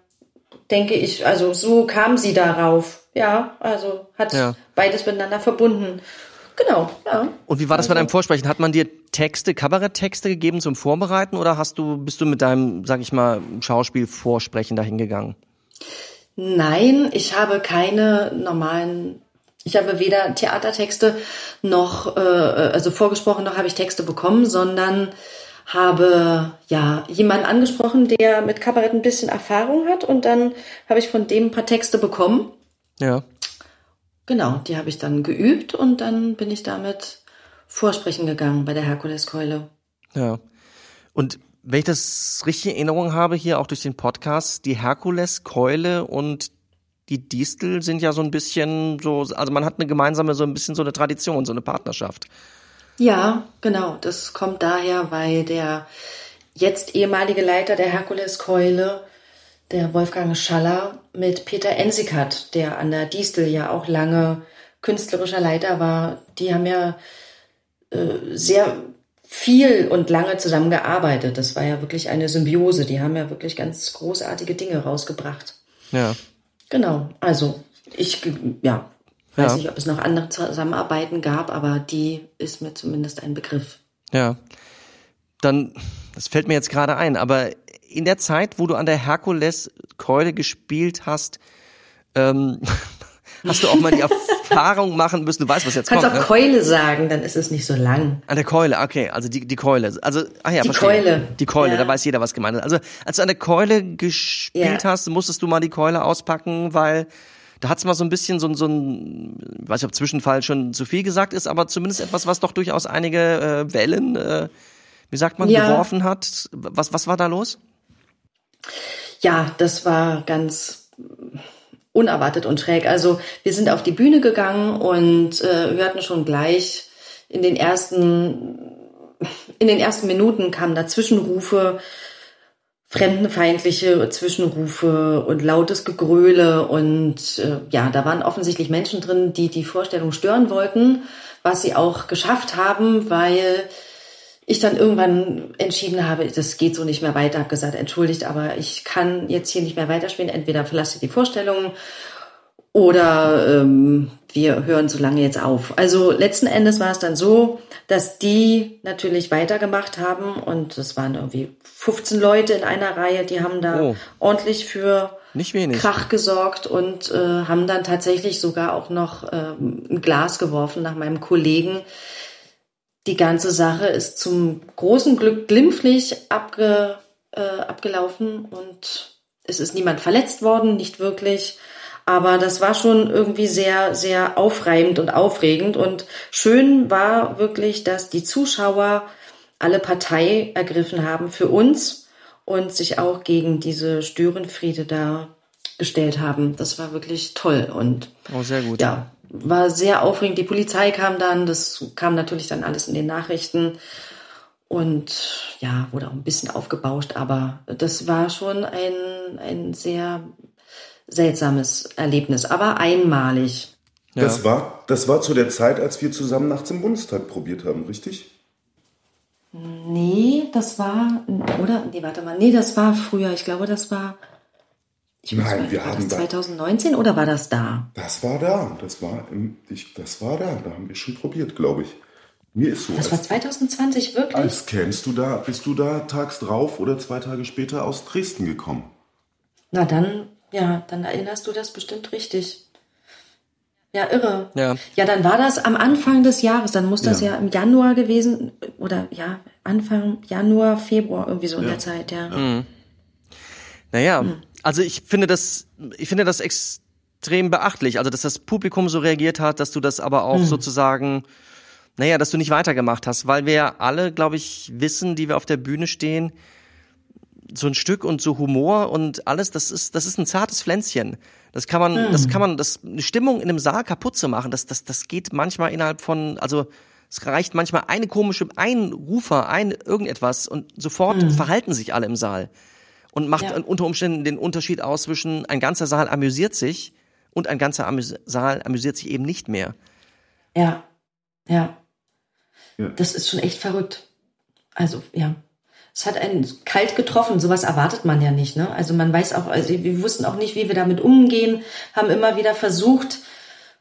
denke ich, also so kam sie darauf. Ja, also hat ja. beides miteinander verbunden. Genau, ja. Und wie war das also. bei deinem Vorsprechen? Hat man dir Texte, Kabaretttexte gegeben zum Vorbereiten oder hast du, bist du mit deinem, sag ich mal, Schauspielvorsprechen dahin gegangen? Nein, ich habe keine normalen, ich habe weder Theatertexte noch, äh, also vorgesprochen noch habe ich Texte bekommen, sondern habe ja jemanden angesprochen, der mit Kabarett ein bisschen Erfahrung hat und dann habe ich von dem ein paar Texte bekommen. Ja. Genau, die habe ich dann geübt und dann bin ich damit vorsprechen gegangen bei der Herkuleskeule. Ja. Und wenn ich das richtig in Erinnerung habe, hier auch durch den Podcast, die Herkuleskeule und die Distel sind ja so ein bisschen so, also man hat eine gemeinsame, so ein bisschen so eine Tradition, so eine Partnerschaft. Ja, genau. Das kommt daher, weil der jetzt ehemalige Leiter der Herkuleskeule, der Wolfgang Schaller, mit Peter Ensikat, der an der Distel ja auch lange künstlerischer Leiter war, die haben ja äh, sehr viel und lange zusammengearbeitet. Das war ja wirklich eine Symbiose. Die haben ja wirklich ganz großartige Dinge rausgebracht. Ja. Genau. Also ich, ja, weiß ja. nicht, ob es noch andere Zusammenarbeiten gab, aber die ist mir zumindest ein Begriff. Ja. Dann, das fällt mir jetzt gerade ein, aber in der Zeit, wo du an der Herkules-Keule gespielt hast, ähm, [laughs] hast du auch mal die Erfahrung machen müssen, du weißt, was jetzt Kannst kommt. Kannst auch ne? Keule sagen, dann ist es nicht so lang. An der Keule, okay, also die, die Keule. Also, ah ja, die verstehe. Keule. Die Keule, ja. da weiß jeder, was gemeint ist. Also, als du an der Keule gespielt ja. hast, musstest du mal die Keule auspacken, weil da hat's mal so ein bisschen so, so ein, ich weiß nicht, ob Zwischenfall schon zu viel gesagt ist, aber zumindest etwas, was doch durchaus einige äh, Wellen, äh, wie sagt man, ja. geworfen hat. Was, was war da los? Ja, das war ganz unerwartet und schräg. Also wir sind auf die Bühne gegangen und äh, hörten schon gleich in den ersten in den ersten Minuten kamen da Zwischenrufe, fremdenfeindliche Zwischenrufe und lautes Gegröle und äh, ja, da waren offensichtlich Menschen drin, die die Vorstellung stören wollten, was sie auch geschafft haben, weil ich dann irgendwann entschieden habe, das geht so nicht mehr weiter, habe gesagt, entschuldigt, aber ich kann jetzt hier nicht mehr weiterspielen. Entweder verlasse die Vorstellung oder ähm, wir hören so lange jetzt auf. Also letzten Endes war es dann so, dass die natürlich weitergemacht haben und es waren irgendwie 15 Leute in einer Reihe, die haben da oh. ordentlich für nicht wenig. Krach gesorgt und äh, haben dann tatsächlich sogar auch noch äh, ein Glas geworfen nach meinem Kollegen, die ganze Sache ist zum großen Glück glimpflich abge, äh, abgelaufen und es ist niemand verletzt worden, nicht wirklich. Aber das war schon irgendwie sehr, sehr aufreibend und aufregend. Und schön war wirklich, dass die Zuschauer alle Partei ergriffen haben für uns und sich auch gegen diese Störenfriede da gestellt haben. Das war wirklich toll und Oh, sehr gut. ja, war sehr aufregend. Die Polizei kam dann, das kam natürlich dann alles in den Nachrichten und ja, wurde auch ein bisschen aufgebauscht, aber das war schon ein, ein sehr seltsames Erlebnis, aber einmalig. Ja. Das, war, das war zu der Zeit, als wir zusammen nachts im Bundestag probiert haben, richtig? Nee, das war, oder? Nee, warte mal. Nee, das war früher. Ich glaube, das war. Ich Nein, mal- wir war haben das da- 2019 oder war das da? Das war da. Das war, im, ich, das war da. Da haben wir schon probiert, glaube ich. Mir ist so, Das war als, 2020, wirklich? als kennst du da, bist du da tags drauf oder zwei Tage später aus Dresden gekommen. Na dann, ja, dann erinnerst du das bestimmt richtig. Ja, irre. Ja. Ja, dann war das am Anfang des Jahres. Dann muss das Ja. ja, im Januar gewesen oder ja, Anfang Januar, Februar, irgendwie so in der Zeit, ja. Naja, Hm. Also ich finde das, ich finde das extrem beachtlich. Also, dass das Publikum so reagiert hat, dass du das aber auch sozusagen, naja, dass du nicht weitergemacht hast, weil wir ja alle, glaube ich, wissen, die wir auf der Bühne stehen, so ein Stück und so Humor und alles, das ist, das ist ein zartes Pflänzchen. Das kann man, das kann man, das, eine Stimmung in einem Saal kaputt zu machen, das, das, das geht manchmal innerhalb von, also, es reicht manchmal eine komische, ein Rufer, ein irgendetwas und sofort verhalten sich alle im Saal und macht Ja. unter Umständen den Unterschied aus zwischen ein ganzer Saal amüsiert sich und ein ganzer Amüs Saal amüsiert sich eben nicht mehr. Ja, ja. Ja. Das ist schon echt verrückt. Also, ja. Es hat einen kalt getroffen. Sowas erwartet man ja nicht, ne? Also man weiß auch, also wir wussten auch nicht, wie wir damit umgehen, haben immer wieder versucht,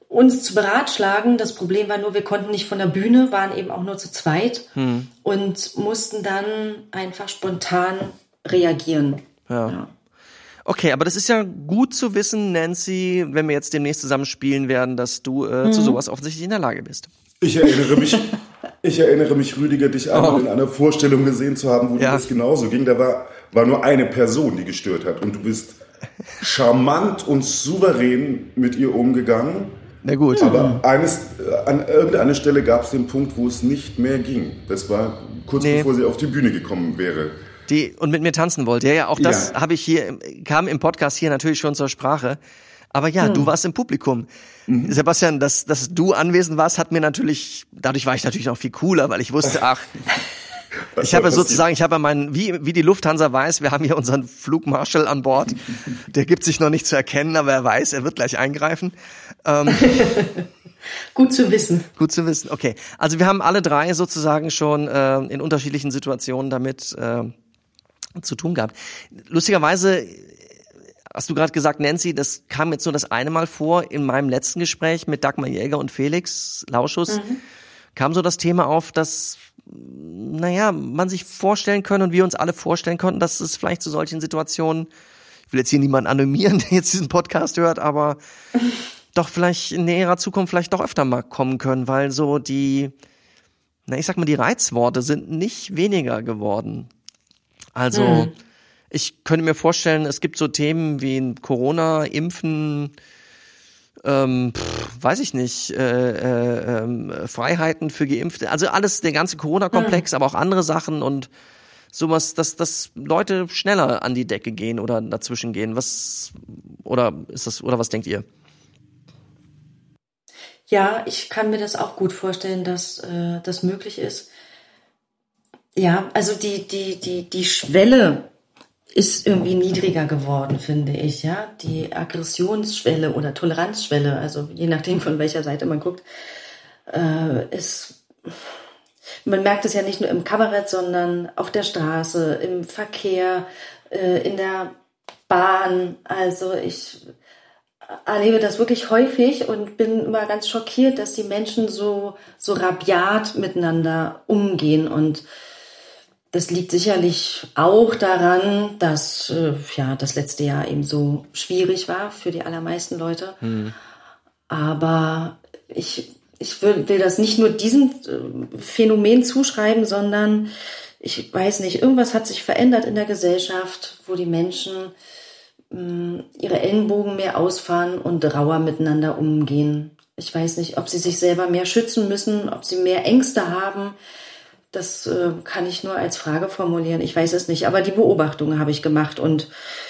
uns zu beratschlagen. Das Problem war nur, wir konnten nicht von der Bühne, waren eben auch nur zu zweit und mussten dann einfach spontan reagieren. Ja. Ja. Okay, aber das ist ja gut zu wissen, Nancy, wenn wir jetzt demnächst zusammen spielen werden, dass du äh, zu sowas offensichtlich in der Lage bist. Ich erinnere mich, [laughs] ich erinnere mich, Rüdiger, dich einmal in einer Vorstellung gesehen zu haben, wo Oh. Ja. dir das genauso ging. Da war, war nur eine Person, die gestört hat. Und du bist charmant und souverän mit ihr umgegangen. Na gut. Aber eines, äh, an irgendeiner Stelle gab es den Punkt, wo es nicht mehr ging. Das war kurz Nee. bevor sie auf die Bühne gekommen wäre. Die und mit mir tanzen wollte. Ja, ja, auch das Ja. habe ich hier kam im Podcast hier natürlich schon zur Sprache. Aber ja, Hm. du warst im Publikum. Mhm. Sebastian, dass, dass du anwesend warst, hat mir natürlich, dadurch war ich natürlich noch viel cooler, weil ich wusste, [laughs] ach, Was ich habe sozusagen, ich habe ja meinen, wie, wie die Lufthansa weiß, wir haben hier unseren Flugmarshal an Bord. [laughs] Der gibt sich noch nicht zu erkennen, aber er weiß, er wird gleich eingreifen. [laughs] Gut zu wissen. Gut zu wissen. Okay, also wir haben alle drei sozusagen schon äh, in unterschiedlichen Situationen damit äh, zu tun gehabt. Lustigerweise hast du gerade gesagt, Nancy, das kam jetzt nur das eine Mal vor in meinem letzten Gespräch mit Dagmar Jäger und Felix Lauschus. Kam so das Thema auf, dass naja, man sich vorstellen können und wir uns alle vorstellen konnten, dass es vielleicht zu solchen Situationen, ich will jetzt hier niemanden animieren, [laughs] der jetzt diesen Podcast hört, aber [laughs] doch vielleicht in näherer Zukunft vielleicht doch öfter mal kommen können, weil so die, na ich sag mal, die Reizworte sind nicht weniger geworden. Also ich könnte mir vorstellen, es gibt so Themen wie Corona, Impfen, ähm, pff, weiß ich nicht, äh, äh, ähm, Freiheiten für Geimpfte, also alles, der ganze Corona-Komplex, aber auch andere Sachen und sowas, dass, dass Leute schneller an die Decke gehen oder dazwischen gehen. Was oder ist das oder was denkt ihr? Ja, ich kann mir das auch gut vorstellen, dass äh, das möglich ist. Ja, also die, die, die, die Schwelle ist irgendwie niedriger geworden, finde ich, ja. Die Aggressionsschwelle oder Toleranzschwelle, also je nachdem von welcher Seite man guckt, äh, ist, man merkt es ja nicht nur im Kabarett, sondern auf der Straße, im Verkehr, äh, in der Bahn. Also ich erlebe das wirklich häufig und bin immer ganz schockiert, dass die Menschen so, so rabiat miteinander umgehen. Und das liegt sicherlich auch daran, dass äh, ja, das letzte Jahr eben so schwierig war für die allermeisten Leute. Aber ich, ich will, will das nicht nur diesem äh, Phänomen zuschreiben, sondern ich weiß nicht, irgendwas hat sich verändert in der Gesellschaft, wo die Menschen mh, ihre Ellenbogen mehr ausfahren und rauer miteinander umgehen. Ich weiß nicht, ob sie sich selber mehr schützen müssen, ob sie mehr Ängste haben. Das äh, kann ich nur als Frage formulieren. Ich weiß es nicht, aber die Beobachtung habe ich gemacht. Und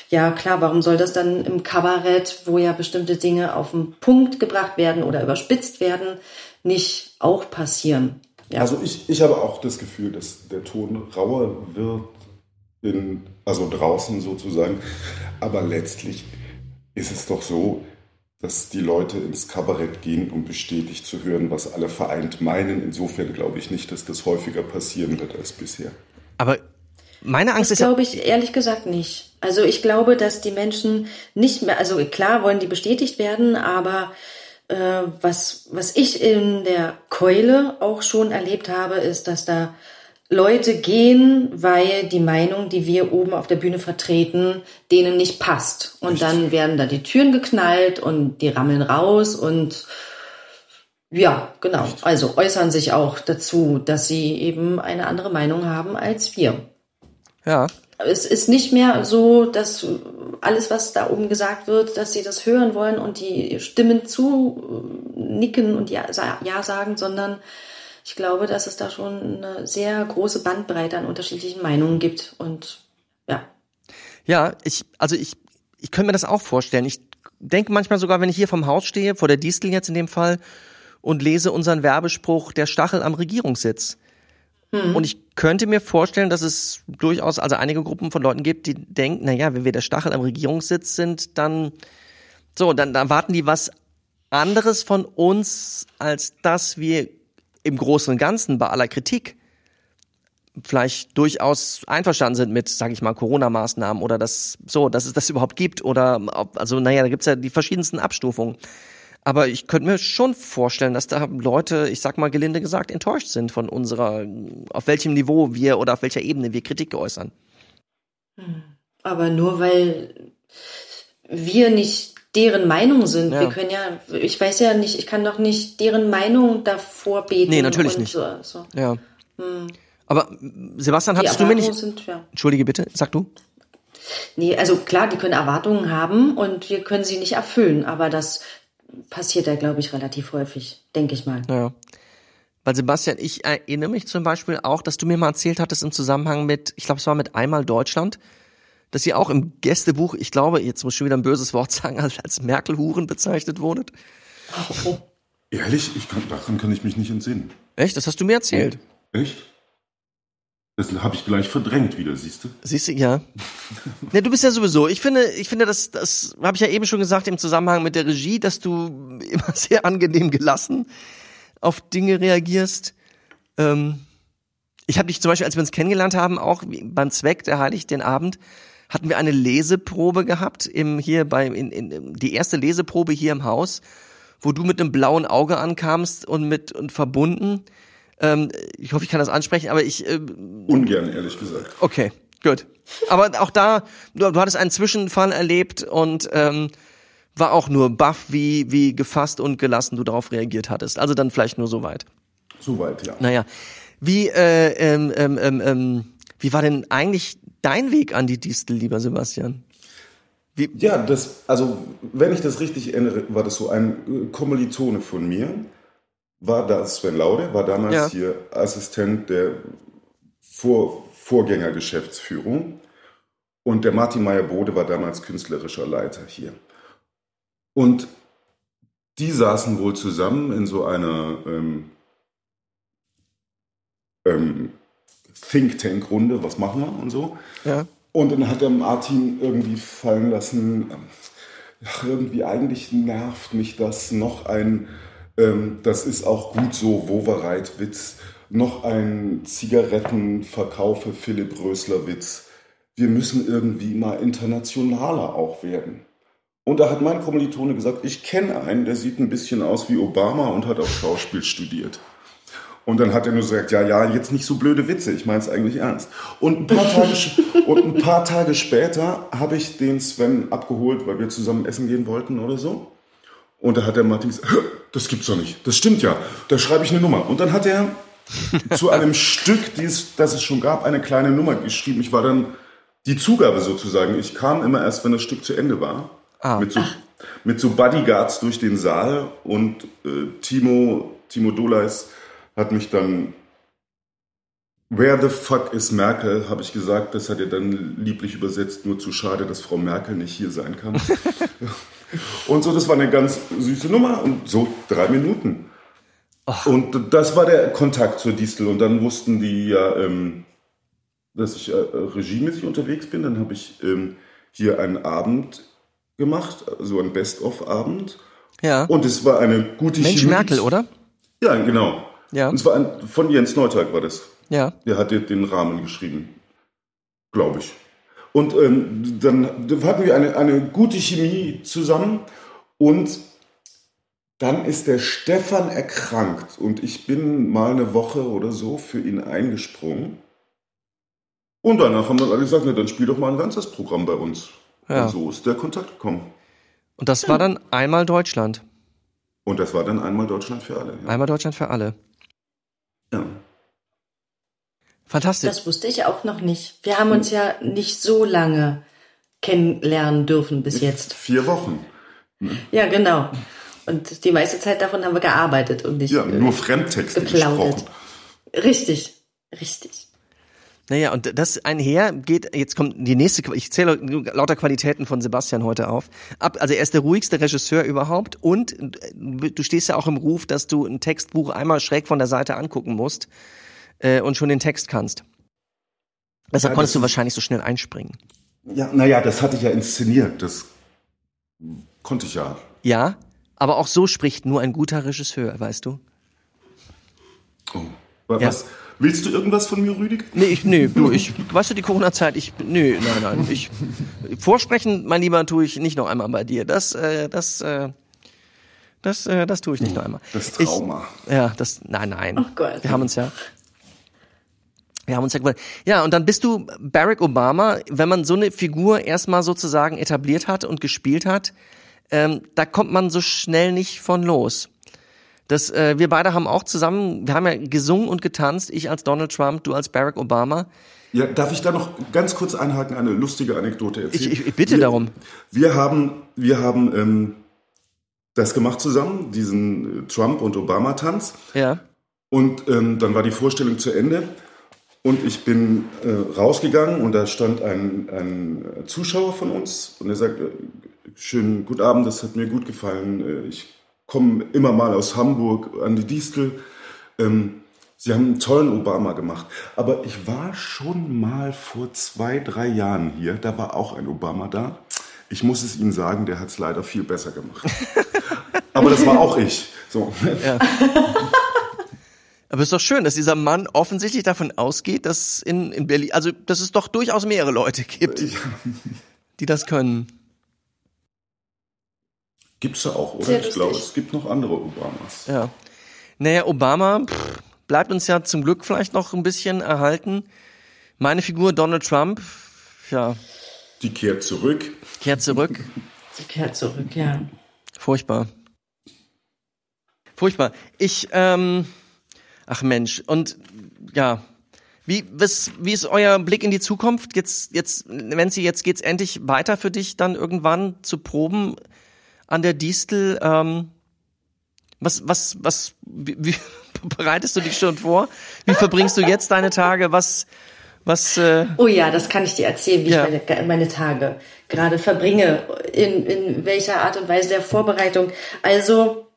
ja, klar, warum soll das dann im Kabarett, wo ja bestimmte Dinge auf den Punkt gebracht werden oder überspitzt werden, nicht auch passieren? Ja. Also ich, ich habe auch das Gefühl, dass der Ton rauer wird, in, also draußen sozusagen. Aber letztlich ist es doch so, dass die Leute ins Kabarett gehen, um bestätigt zu hören, was alle vereint meinen. Insofern glaube ich nicht, dass das häufiger passieren wird als bisher. Aber meine Angst das ist ja. glaube ich ehrlich gesagt nicht. Also ich glaube, dass die Menschen nicht mehr, also klar wollen die bestätigt werden, aber äh, was, was ich in der Keule auch schon erlebt habe, ist, dass da Leute gehen, weil die Meinung, die wir oben auf der Bühne vertreten, denen nicht passt. Und Richtig. dann werden da die Türen geknallt und die rammeln raus und ja, genau. Also äußern sich auch dazu, dass sie eben eine andere Meinung haben als wir. Ja. Es ist nicht mehr so, dass alles, was da oben gesagt wird, dass sie das hören wollen und die Stimmen zu nicken und ja, ja sagen, sondern ich glaube, dass es da schon eine sehr große Bandbreite an unterschiedlichen Meinungen gibt. Und ja, Ja, ich, also ich, ich könnte mir das auch vorstellen. Ich denke manchmal sogar, wenn ich hier vom Haus stehe, vor der Distel jetzt in dem Fall, und lese unseren Werbespruch, der Stachel am Regierungssitz. Und ich könnte mir vorstellen, dass es durchaus also einige Gruppen von Leuten gibt, die denken, na ja, wenn wir der Stachel am Regierungssitz sind, dann so, dann dann erwarten die was anderes von uns, als dass wir im Großen und Ganzen bei aller Kritik vielleicht durchaus einverstanden sind mit, sage ich mal, Corona-Maßnahmen oder das so, dass es das überhaupt gibt oder ob, also naja, da gibt's ja die verschiedensten Abstufungen. Aber ich könnte mir schon vorstellen, dass da Leute, ich sag mal gelinde gesagt, enttäuscht sind von unserer, auf welchem Niveau wir oder auf welcher Ebene wir Kritik äußern. aber nur weil wir nicht deren Meinung sind. Ja. Wir können ja, ich weiß ja nicht, ich kann doch nicht deren Meinung davor beten. Nee, natürlich und nicht. So, so. Ja. Aber Sebastian, Die hattest du mir nicht. sind, ja. Entschuldige bitte, sag du. Nee, also klar, die können Erwartungen haben und wir können sie nicht erfüllen, aber das passiert ja, glaube ich, relativ häufig, denke ich mal. Ja. Weil Sebastian, ich erinnere mich zum Beispiel auch, dass du mir mal erzählt hattest im Zusammenhang mit, ich glaube, es war mit Einmal Deutschland, dass ihr auch im Gästebuch, ich glaube, jetzt muss ich schon wieder ein böses Wort sagen, als, als Merkel-Huren bezeichnet wurdet. Ehrlich, ich kann, daran kann ich mich nicht entsinnen. Echt? Das hast du mir erzählt. Echt? Das habe ich gleich verdrängt wieder, siehst du? Siehst du, ja. Ne, du bist ja sowieso. Ich finde, ich finde, das, das habe ich ja eben schon gesagt im Zusammenhang mit der Regie, dass du immer [laughs] sehr angenehm gelassen auf Dinge reagierst. Ähm, ich habe dich zum Beispiel, als wir uns kennengelernt haben, auch beim Zweck der Heilig den Abend, hatten wir eine Leseprobe gehabt im hier bei in, in, die erste Leseprobe hier im Haus, wo du mit einem blauen Auge ankamst und mit und verbunden. Ähm, ich hoffe, ich kann das ansprechen, aber ich äh, Ungern, ehrlich gesagt. Okay, gut. Aber auch da, du, du hattest einen Zwischenfall erlebt und ähm, war auch nur baff, wie, wie gefasst und gelassen du darauf reagiert hattest. Also dann vielleicht nur so weit. Soweit, ja. Naja, wie, äh, ähm, ähm, ähm, ähm, wie war denn eigentlich dein Weg an die Distel, lieber Sebastian? Wie, Ja, das, also wenn ich das richtig erinnere, war das so ein äh, Kommilitone von mir, war da Sven Laude, war damals Ja. hier Assistent der Vor Vorgängergeschäftsführung und der Martin Meyer-Bode war damals künstlerischer Leiter hier. Und die saßen wohl zusammen in so einer ähm, ähm, Think Tank-Runde, was machen wir und so. ja. Und dann hat der Martin irgendwie fallen lassen, ähm, ach, irgendwie eigentlich nervt mich das, noch ein, ähm, das ist auch gut so, Wovereit Witz, noch ein Zigarettenverkaufe Philipp Rösler Witz. Wir müssen irgendwie mal internationaler auch werden. Und da hat mein Kommilitone gesagt, ich kenne einen, der sieht ein bisschen aus wie Obama und hat auch Schauspiel studiert. Und dann hat er nur gesagt, ja, ja, jetzt nicht so blöde Witze, ich meine es eigentlich ernst. Und ein paar Tage, [laughs] und ein paar Tage später habe ich den Sven abgeholt, weil wir zusammen essen gehen wollten oder so. Und da hat der Martin gesagt, "Hä, das gibt's doch nicht, das stimmt ja, da schreibe ich eine Nummer. Und dann hat er [laughs] zu einem Stück, dies, das es schon gab, eine kleine Nummer geschrieben. Ich war dann die Zugabe sozusagen. Ich kam immer erst, wenn das Stück zu Ende war. Ah. Mit, so, mit so Bodyguards durch den Saal und äh, Timo, Timo Dolais hat mich dann Where the fuck is Merkel, habe ich gesagt. Das hat er dann lieblich übersetzt. Nur zu schade, dass Frau Merkel nicht hier sein kann. [laughs] und so, das war eine ganz süße Nummer. Und so drei Minuten. Und das war der Kontakt zur Distel. Und dann wussten die ja, ähm, dass ich äh, regiemäßig unterwegs bin. Dann habe ich ähm, hier einen Abend gemacht, so einen Best-of-Abend. Ja. Und es war eine gute Mensch Chemie. Merkel, oder? Ja, genau. Ja. Und es war ein, von Jens Neutag war das. Ja. Der hat den- den Rahmen geschrieben, glaube ich. Und ähm, dann hatten wir eine, eine gute Chemie zusammen und dann ist der Stefan erkrankt und ich bin mal eine Woche oder so für ihn eingesprungen. Und danach haben dann alle gesagt, na, dann spiel doch mal ein ganzes Programm bei uns. Ja. Und so ist der Kontakt gekommen. Und das war dann einmal Deutschland. Und das war dann einmal Deutschland für alle. Ja. Einmal Deutschland für alle. Ja. Fantastisch. Das wusste ich auch noch nicht. Wir haben uns ja nicht so lange kennenlernen dürfen bis jetzt. Vier Wochen. Ja, genau. Und die meiste Zeit davon haben wir gearbeitet und nicht Ja, nur Fremdtexte geplaudert. gesprochen. Richtig, richtig. Naja, und das einher geht, jetzt kommt die nächste, ich zähle lauter Qualitäten von Sebastian heute auf. Ab, also er ist der ruhigste Regisseur überhaupt und du stehst ja auch im Ruf, dass du ein Textbuch einmal schräg von der Seite angucken musst äh, und schon den Text kannst. Deshalb Ja, konntest du wahrscheinlich so schnell einspringen. Ja, naja, das hatte ich ja inszeniert. Das konnte ich ja. Ja, aber auch so spricht nur ein guter Regisseur, weißt du? Oh. Was, Ja. Willst du irgendwas von mir, Rüdiger? Nee, ich, nee, du, [laughs] ich, weißt du, die Corona-Zeit, ich, nee, nein, nein, ich, vorsprechen, mein Lieber, tue ich nicht noch einmal bei dir. Das, äh, das, äh, das, äh, das tue ich nicht noch einmal. Das Trauma. Ich, ja, das, nein, nein. Oh Gott. Wir haben uns ja, wir haben uns ja gewonnen. Ja, und dann bist du Barack Obama, wenn man so eine Figur erstmal sozusagen etabliert hat und gespielt hat, ähm, da kommt man so schnell nicht von los. Das, äh, wir beide haben auch zusammen, wir haben ja gesungen und getanzt, ich als Donald Trump, du als Barack Obama. Ja, darf ich da noch ganz kurz einhaken, eine lustige Anekdote erzählen? Ich- ich- bitte wir, darum. Wir haben, wir haben ähm, das gemacht zusammen, diesen Trump- und Obama-Tanz. Ja. Und ähm, dann war die Vorstellung zu Ende und ich bin äh, rausgegangen und da stand ein, ein Zuschauer von uns und er sagt, äh, schönen guten Abend, das hat mir gut gefallen. Äh, ich komme immer mal aus Hamburg an die Distel. Ähm, Sie haben einen tollen Obama gemacht. Aber ich war schon mal vor zwei, drei Jahren hier, da war auch ein Obama da. Ich muss es Ihnen sagen, der hat es leider viel besser gemacht. [laughs] Aber das war auch ich. So. Aber es ist doch schön, dass dieser Mann offensichtlich davon ausgeht, dass in, in Berlin, also dass es doch durchaus mehrere Leute gibt, die das können. Gibt's ja auch, oder? Sehr ich glaube, es gibt noch andere Obamas. Ja. Naja, Obama pff, bleibt uns ja zum Glück vielleicht noch ein bisschen erhalten. Meine Figur Donald Trump, ja, Die kehrt zurück. kehrt zurück. [laughs] Sie kehrt zurück, ja. Furchtbar. Furchtbar. Ich, ähm, ach Mensch, und ja, wie, was, wie ist euer Blick in die Zukunft? Jetzt, jetzt, Nancy, jetzt geht's endlich weiter für dich, dann irgendwann zu proben an der Distel. Ähm, was, was, was, wie, wie [laughs] bereitest du dich schon vor? Wie verbringst du jetzt deine Tage? Was, was, äh, Oh ja, das kann ich dir erzählen, wie Ja. ich meine, meine Tage gerade verbringe, in, in welcher Art und Weise der Vorbereitung. Also,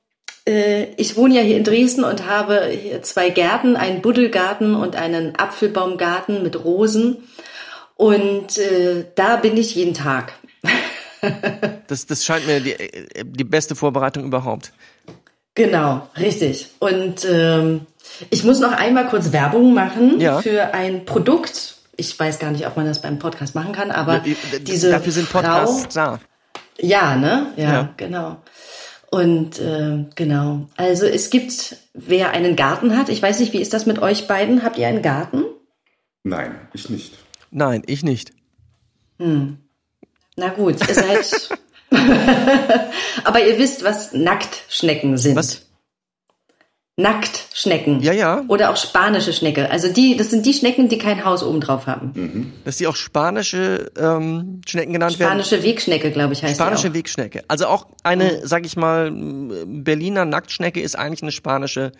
äh, ich wohne ja hier in Dresden und habe hier zwei Gärten, einen Buddelgarten und einen Apfelbaumgarten mit Rosen. Und äh, da bin ich jeden Tag. [laughs] das, das scheint mir die, die beste Vorbereitung überhaupt. Genau, richtig. Und ähm, ich muss noch einmal kurz Werbung machen Ja. für ein Produkt. Ich weiß gar nicht, ob man das beim Podcast machen kann, aber diese Dafür sind Frau, Podcasts da. Ja, ne? Ja, Ja. genau. Und äh, genau. Also es gibt, wer einen Garten hat, ich weiß nicht, wie ist das mit euch beiden? Habt ihr einen Garten? Nein, ich nicht. Nein, ich nicht. Na gut, ihr seid. [laughs] Aber ihr wisst, was Nacktschnecken sind. Was? Nacktschnecken. Ja, ja. Oder auch spanische Schnecke. Also die, das sind die Schnecken, die kein Haus oben drauf haben. Dass die auch spanische ähm, Schnecken genannt werden. Spanische Wegschnecke, glaube ich, heißt Spanische auch. Wegschnecke. Also auch eine, sag ich mal, Berliner Nacktschnecke ist eigentlich eine spanische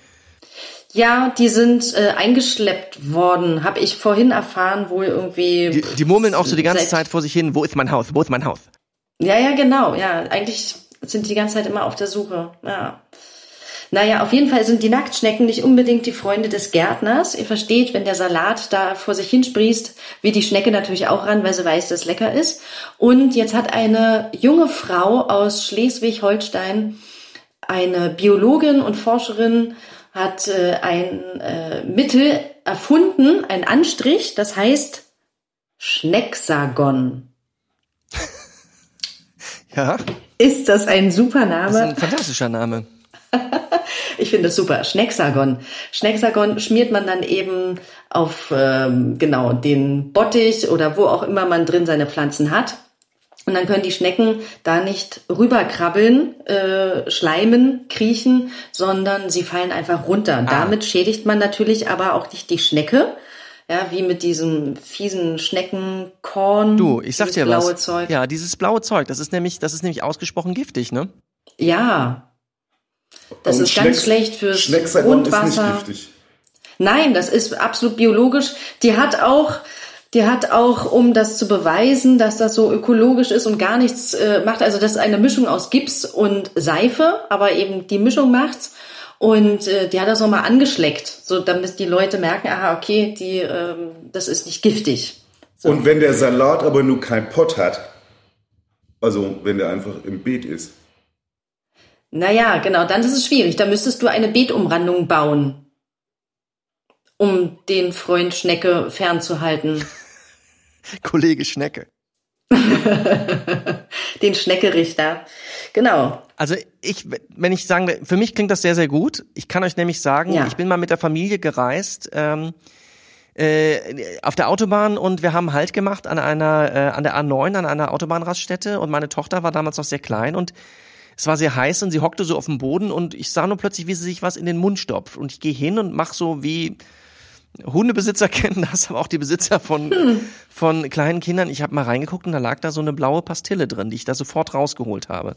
Ja, die sind äh, eingeschleppt worden, habe ich vorhin erfahren, wohl irgendwie. Die, die murmeln auch so die ganze Zeit vor sich hin, wo ist mein Haus, wo ist mein Haus? Ja, ja, genau. Ja, eigentlich sind die die ganze Zeit immer auf der Suche. Ja. Naja, auf jeden Fall sind die Nacktschnecken nicht unbedingt die Freunde des Gärtners. Ihr versteht, wenn der Salat da vor sich hin sprießt, will die Schnecke natürlich auch ran, weil sie weiß, dass es lecker ist. Und jetzt hat eine junge Frau aus Schleswig-Holstein, eine Biologin und Forscherin, hat äh, ein äh, Mittel erfunden, ein Anstrich, das heißt Schnecksagon. Ja, Ist das ein super das ist Name? ein fantastischer Name. [laughs] Ich finde das super. Schnecksagon. Schnecksagon schmiert man dann eben auf ähm, genau den Bottich oder wo auch immer man drin seine Pflanzen hat. Und dann können die Schnecken da nicht rüberkrabbeln, äh, schleimen, kriechen, sondern sie fallen einfach runter. Ah. damit schädigt man natürlich aber auch nicht die Schnecke. Ja, wie mit diesem fiesen Schneckenkorn. Du, ich sag dieses dir blaue was. Zeug. Ja, dieses blaue Zeug, das ist nämlich, das ist nämlich ausgesprochen giftig, ne? ja. Das Und ist ganz Schnecks- schlecht fürs ist Grundwasser. nicht giftig. Nein, das ist absolut biologisch. Die hat auch, die hat auch, um das zu beweisen, dass das so ökologisch ist und gar nichts äh, macht. Also das ist eine Mischung aus Gips und Seife, aber eben die Mischung macht's. Und äh, die hat das nochmal angeschleckt, so damit die Leute merken, aha, okay, die, ähm, das ist nicht giftig. Und wenn der Salat aber nur kein Pott hat, also wenn der einfach im Beet ist, Naja, genau, dann ist es schwierig. Da müsstest du eine Beetumrandung bauen, um den Freund Schnecke fernzuhalten. [laughs] [laughs] Kollege Schnecke. [laughs] den Schneckerichter. Genau. Also ich, wenn ich sagen, will, für mich klingt das sehr, sehr gut. Ich kann euch nämlich sagen, Ja. ich bin mal mit der Familie gereist ähm, äh, auf der Autobahn und wir haben Halt gemacht an einer, äh, an der A9, an einer Autobahnraststätte und meine Tochter war damals noch sehr klein und es war sehr heiß und sie hockte so auf dem Boden und ich sah nur plötzlich, wie sie sich was in den Mund stopft und ich gehe hin und mach so wie Hundebesitzer [laughs] kennen das, aber auch die Besitzer von, von kleinen Kindern. Ich habe mal reingeguckt und da lag da so eine blaue Pastille drin, die ich da sofort rausgeholt habe.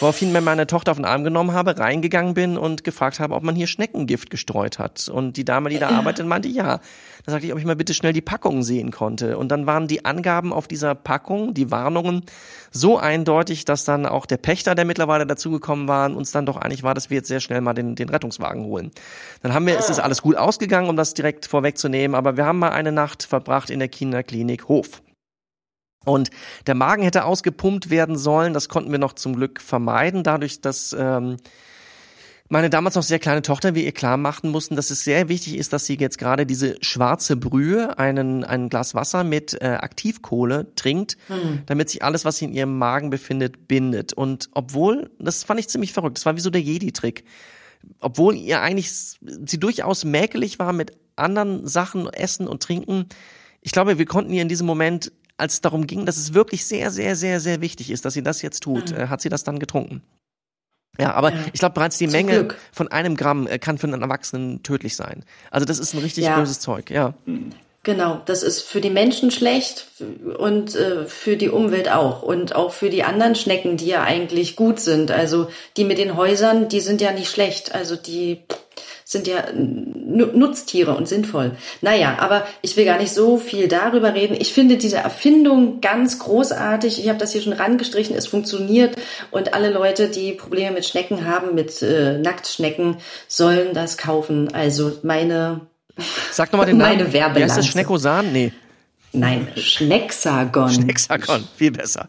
Woraufhin mir meine Tochter auf den Arm genommen habe, reingegangen bin und gefragt habe, ob man hier Schneckengift gestreut hat. Und die Dame, die da [clears throat] arbeitet, meinte ja. Da sagte ich, ob ich mal bitte schnell die Packung sehen konnte. Und dann waren die Angaben auf dieser Packung, die Warnungen, so eindeutig, dass dann auch der Pächter, der mittlerweile dazugekommen war, uns dann doch einig war, dass wir jetzt sehr schnell mal den, den Rettungswagen holen. Dann haben wir, es ist alles gut ausgegangen, um das direkt vorwegzunehmen, aber wir haben mal eine Nacht verbracht in der Kinderklinik Hof. Und der Magen hätte ausgepumpt werden sollen. Das konnten wir noch zum Glück vermeiden, dadurch, dass ähm, meine damals noch sehr kleine Tochter wir ihr klar machten mussten, dass es sehr wichtig ist, dass sie jetzt gerade diese schwarze Brühe, einen, ein Glas Wasser mit äh, Aktivkohle trinkt, damit sich alles, was in ihrem Magen befindet, bindet. Und obwohl, das fand ich ziemlich verrückt, das war wie so der Jedi-Trick, obwohl ihr eigentlich sie durchaus mäkelig war mit anderen Sachen, Essen und Trinken, ich glaube, wir konnten ihr in diesem Moment, als es darum ging, dass es wirklich sehr, sehr, sehr, sehr wichtig ist, dass sie das jetzt tut, äh, hat sie das dann getrunken. Ja, aber Ja. ich glaube, bereits die Zum Menge Glück. von einem Gramm äh, kann für einen Erwachsenen tödlich sein. Also das ist ein richtig Ja. böses Zeug, ja. Genau, das ist für die Menschen schlecht und äh, für die Umwelt auch und auch für die anderen Schnecken, die ja eigentlich gut sind. Also die mit den Häusern, die sind ja nicht schlecht. Also die sind ja Nu- Nutztiere und sinnvoll. Naja, aber ich will gar nicht so viel darüber reden. Ich finde diese Erfindung ganz großartig. Ich habe das hier schon rangestrichen. Es funktioniert und alle Leute, die Probleme mit Schnecken haben, mit äh, Nacktschnecken, sollen das kaufen. Also meine [laughs] Sag nochmal den Namen. Meine Wie heißt das? Werbelanze. Schneckosan? Nee, Nein, Schnecksagon. Hexagon. Viel besser.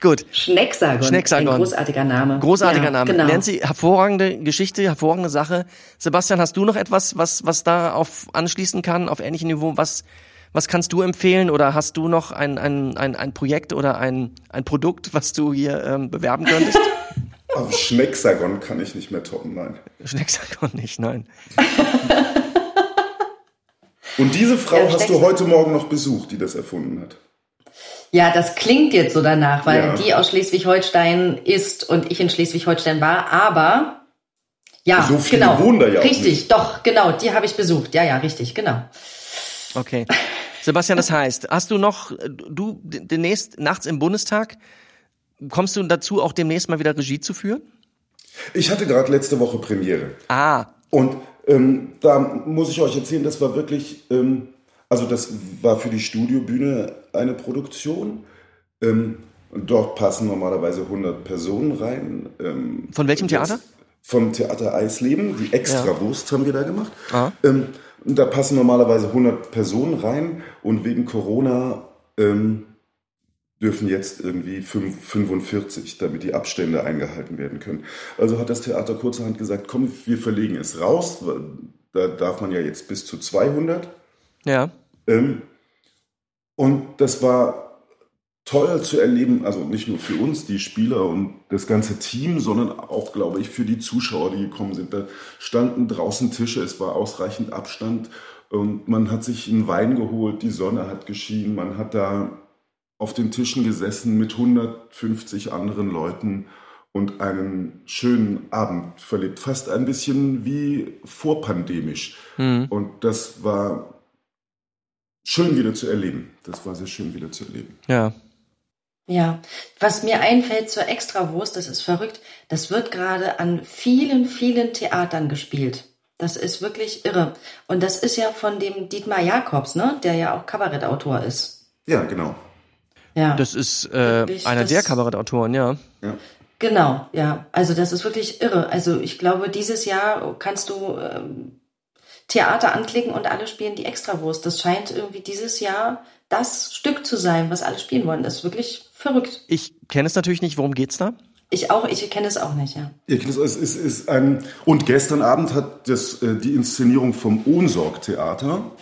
Gut. Schnecksagon. Schnecksagon. Ein großartiger Name. Großartiger ja, Name. Genau. Nancy, hervorragende Geschichte, hervorragende Sache. Sebastian, hast du noch etwas, was, was da auf anschließen kann, auf ähnlichem Niveau? Was, was kannst du empfehlen oder hast du noch ein, ein, ein, ein Projekt oder ein, ein Produkt, was du hier ähm, bewerben könntest? [laughs] aber Schnecksagon kann ich nicht mehr toppen, nein. Schnecksagon nicht, nein. Und diese Frau Ja, hast du heute Morgen noch besucht, die das erfunden hat. Ja, das klingt jetzt so danach, weil Ja. die aus Schleswig-Holstein ist und ich in Schleswig-Holstein war, aber ja, So viele genau. wohnen da ja auch Richtig, nicht. doch, genau, die habe ich besucht. Ja, ja, richtig, genau. Okay. Sebastian, das heißt, hast du noch, du demnächst nachts im Bundestag, kommst du dazu, auch demnächst mal wieder Regie zu führen? Ich hatte gerade letzte Woche Premiere. Ah, Und ähm, da muss ich euch erzählen, das war wirklich, ähm, also das war für die Studiobühne eine Produktion. Ähm, dort passen normalerweise 100 Personen rein. Ähm, Von welchem Theater? Vom Theater Eisleben. Die Extrawurst haben wir da gemacht. Ah. Ähm, da passen normalerweise 100 Personen rein und wegen Corona ähm, dürfen jetzt irgendwie fünf- 45, damit die Abstände eingehalten werden können. Also hat das Theater kurzerhand gesagt, komm, wir verlegen es raus. Da darf man ja jetzt bis zu 200. Ja. Ähm, und das war toll zu erleben, also nicht nur für uns, die Spieler und das ganze Team, sondern auch, glaube ich, für die Zuschauer, die gekommen sind. Da standen draußen Tische, es war ausreichend Abstand und man hat sich einen Wein geholt, die Sonne hat geschienen, man hat da auf den Tischen gesessen mit 150 anderen Leuten und einen schönen Abend verlebt. Fast ein bisschen wie vorpandemisch. Und das war schön wieder zu erleben. Das war sehr schön wieder zu erleben. Ja. Ja, was mir einfällt zur Extrawurst, das ist verrückt, das wird gerade an vielen, vielen Theatern gespielt. Das ist wirklich irre. Und das ist ja von dem Dietmar Jakobs, ne? der ja auch Kabarettautor ist. Ja, genau. Ja, Das ist äh, Wirklich, einer das- der Kabarettautoren, ja. Ja. genau, ja. Also das ist wirklich irre. Also ich glaube, dieses Jahr kannst du ähm, Theater anklicken und alle spielen die Extrawurst. Das scheint irgendwie dieses Jahr das Stück zu sein, was alle spielen wollen. Das ist wirklich verrückt. Ich kenne es natürlich nicht. Worum geht's da? Ich auch, ich kenne es auch nicht, ja. Ja, Es ist, ist, ist ein, und gestern Abend hat das, äh, die Inszenierung vom Ohnsorg-Theater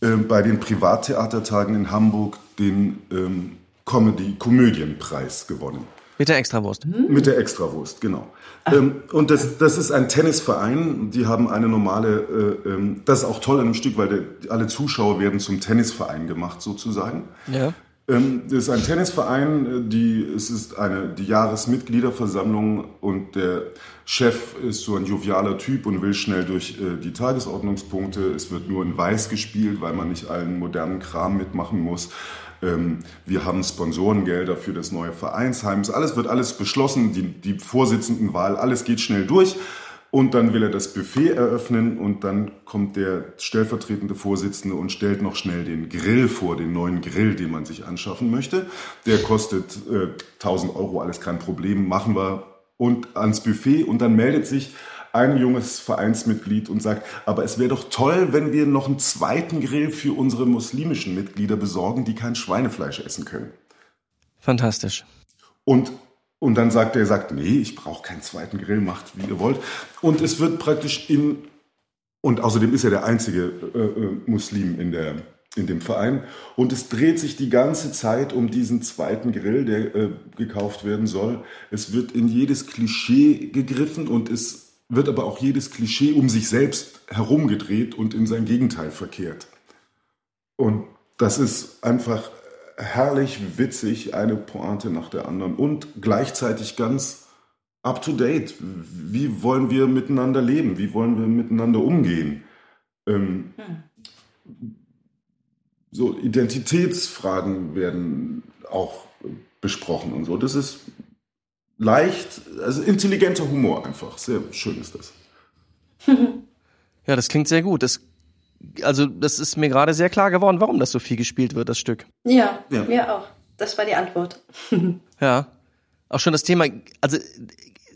äh, bei den Privattheatertagen in Hamburg den ähm, Comedy-Komödienpreis gewonnen. Mit der Extrawurst. Mit der Extrawurst, genau. Ähm, und das, das ist ein Tennisverein. Die haben eine normale, äh, ähm, das ist auch toll an dem Stück, weil der, alle Zuschauer werden zum Tennisverein gemacht sozusagen. Ja. Ähm, das ist ein Tennisverein, äh, die, es ist eine, die Jahresmitgliederversammlung und der Chef ist so ein jovialer Typ und will schnell durch äh, die Tagesordnungspunkte. Es wird nur in Weiß gespielt, weil man nicht allen modernen Kram mitmachen muss. Ähm, wir haben Sponsorengelder für das neue Vereinsheim. Alles wird alles beschlossen, die, die Vorsitzendenwahl, alles geht schnell durch. Und dann will er das Buffet eröffnen und dann kommt der stellvertretende Vorsitzende und stellt noch schnell den Grill vor, den neuen Grill, den man sich anschaffen möchte. Der kostet äh, 1000 Euro, alles kein Problem, machen wir und ans Buffet und dann meldet sich ein junges Vereinsmitglied und sagt, aber es wäre doch toll, wenn wir noch einen zweiten Grill für unsere muslimischen Mitglieder besorgen, die kein Schweinefleisch essen können. Fantastisch. Und, und dann sagt er, sagt, nee, ich brauche keinen zweiten Grill, macht wie ihr wollt. Und es wird praktisch in, und außerdem ist er der einzige äh, äh, Muslim in, der, in dem Verein. Und es dreht sich die ganze Zeit um diesen zweiten Grill, der äh, gekauft werden soll. Es wird in jedes Klischee gegriffen und es wird aber auch jedes Klischee um sich selbst herumgedreht und in sein Gegenteil verkehrt. Und das ist einfach herrlich, witzig, eine Pointe nach der anderen und gleichzeitig ganz up to date. Wie wollen wir miteinander leben? Wie wollen wir miteinander umgehen? Ähm, So Identitätsfragen werden auch besprochen und so. Das ist leicht, also intelligenter Humor einfach. Sehr schön ist das. [laughs] Ja, das klingt sehr gut. Das, also, das ist mir gerade sehr klar geworden, warum das so viel gespielt wird, das Stück. Ja, Ja. mir auch. Das war die Antwort. [laughs] Ja. Auch schon das Thema, also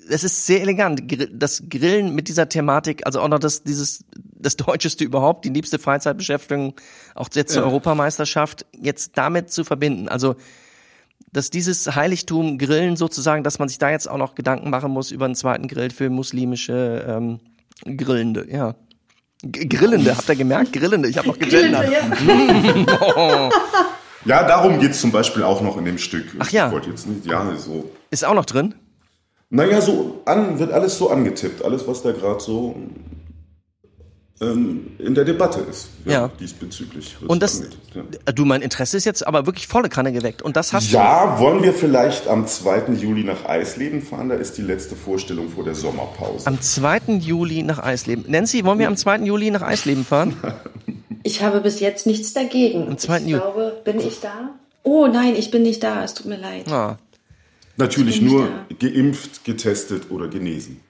es ist sehr elegant. Das Grillen mit dieser Thematik, also auch noch das, dieses, das Deutscheste überhaupt, die liebste Freizeitbeschäftigung, auch jetzt zur Ja. Europameisterschaft, jetzt damit zu verbinden. Also, dass dieses Heiligtum Grillen sozusagen, dass man sich da jetzt auch noch Gedanken machen muss über einen zweiten Grill für muslimische ähm, Grillende, ja. G Grillende, habt ihr gemerkt? Grillende, ich habe noch gegendert. [laughs] Ja, darum geht es zum Beispiel auch noch in dem Stück. Ach ja. Ich wollte jetzt nicht, ja, so. Ist auch noch drin? Naja, so an, wird alles so angetippt, alles, was da gerade so in der Debatte ist. Ja. Diesbezüglich. wird's Und das, ja. äh, du, mein Interesse ist jetzt aber wirklich volle Kanne geweckt. Und das hast Ja, wollen wir vielleicht am 2. Juli nach Eisleben fahren? Da ist die letzte Vorstellung vor der Sommerpause. du am 2. Juli nach Eisleben. Nancy, wollen wir am 2. Juli nach Eisleben fahren? [laughs] Ich habe bis jetzt nichts dagegen. Am 2. Ich Juli. glaube, bin ich da? Oh nein, ich bin nicht da. Es tut mir leid. Ah. Natürlich ich nur geimpft, getestet oder genesen.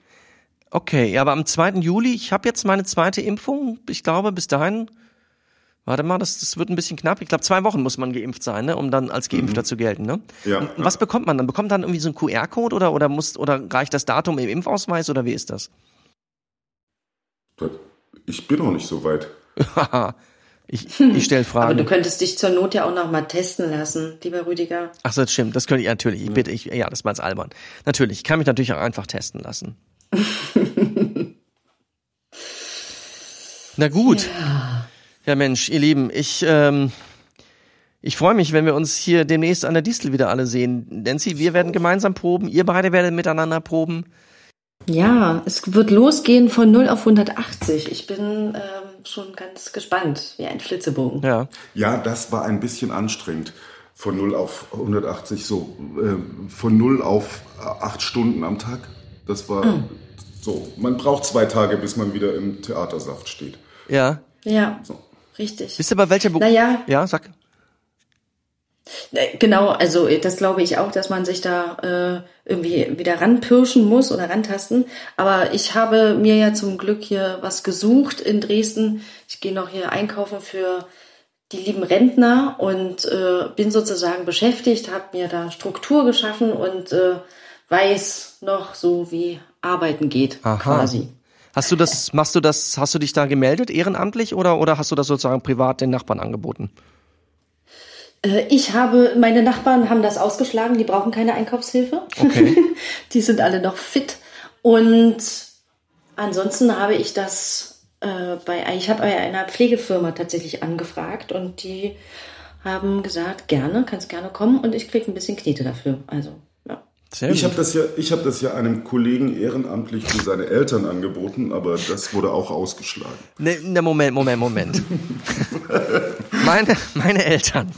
Okay, ja, aber am 2. Juli, ich habe jetzt meine zweite Impfung. Ich glaube, bis dahin, warte mal, das, das wird ein bisschen knapp. Ich glaube, zwei Wochen muss man geimpft sein, ne, um dann als Geimpfter zu gelten. Ne? Ja, Und was bekommt man dann? Bekommt man dann irgendwie so einen QR-Code oder, oder, muss, oder reicht das Datum im Impfausweis oder wie ist das? Ich bin noch nicht so weit. Haha, [laughs] ich, ich stelle Aber du Fragen. könntest dich zur Not ja auch noch mal testen lassen, lieber Rüdiger. Ach so, das stimmt, das könnte ich natürlich. Ich bitte, ich, ja, das war jetzt albern. Natürlich, ich kann mich natürlich auch einfach testen lassen. [laughs] Na gut. Ja. Mensch, ihr Lieben, ich, ähm, ich freue mich, wenn wir uns hier demnächst an der Distel wieder alle sehen. Nancy, wir werden gemeinsam proben, ihr beide werdet miteinander proben. Ja, es wird losgehen von 0 auf 180. Ich bin ähm, schon ganz gespannt, wie ein Flitzebogen. Ja. Ja, das war ein bisschen anstrengend. Von 0 auf 180, so äh, von 0 auf 8 Stunden am Tag. Das war Hm. So. Man braucht zwei Tage, bis man wieder im Theatersaft steht. Ja. Ja, So. richtig. Wisst ihr bei welcher Beruf? Naja, Ja, sag. Äh, Genau, also äh, das glaube ich auch, dass man sich da äh, irgendwie wieder ranpirschen muss oder rantasten. Aber ich habe mir ja zum Glück hier was gesucht in Dresden. Ich gehe noch hier einkaufen für die lieben Rentner und äh, bin sozusagen beschäftigt, habe mir da Struktur geschaffen und äh, weiß noch so, wie arbeiten geht Aha. quasi. Hast du das, machst du das, hast du dich da gemeldet, ehrenamtlich, oder, oder hast du das sozusagen privat den Nachbarn angeboten? Äh, Ich habe, meine Nachbarn haben das ausgeschlagen, die brauchen keine Einkaufshilfe. Okay. [laughs] die sind alle noch fit. Und ansonsten habe ich das äh, bei, ich habe bei einer Pflegefirma tatsächlich angefragt und die haben gesagt, gerne, kannst gerne kommen und ich kriege ein bisschen Knete dafür. Also. Sehr Ich habe das ja, ich habe das ja einem Kollegen ehrenamtlich für seine Eltern angeboten, aber das wurde auch ausgeschlagen. Ne, ne, Moment, Moment, Moment. [laughs] meine, meine Eltern.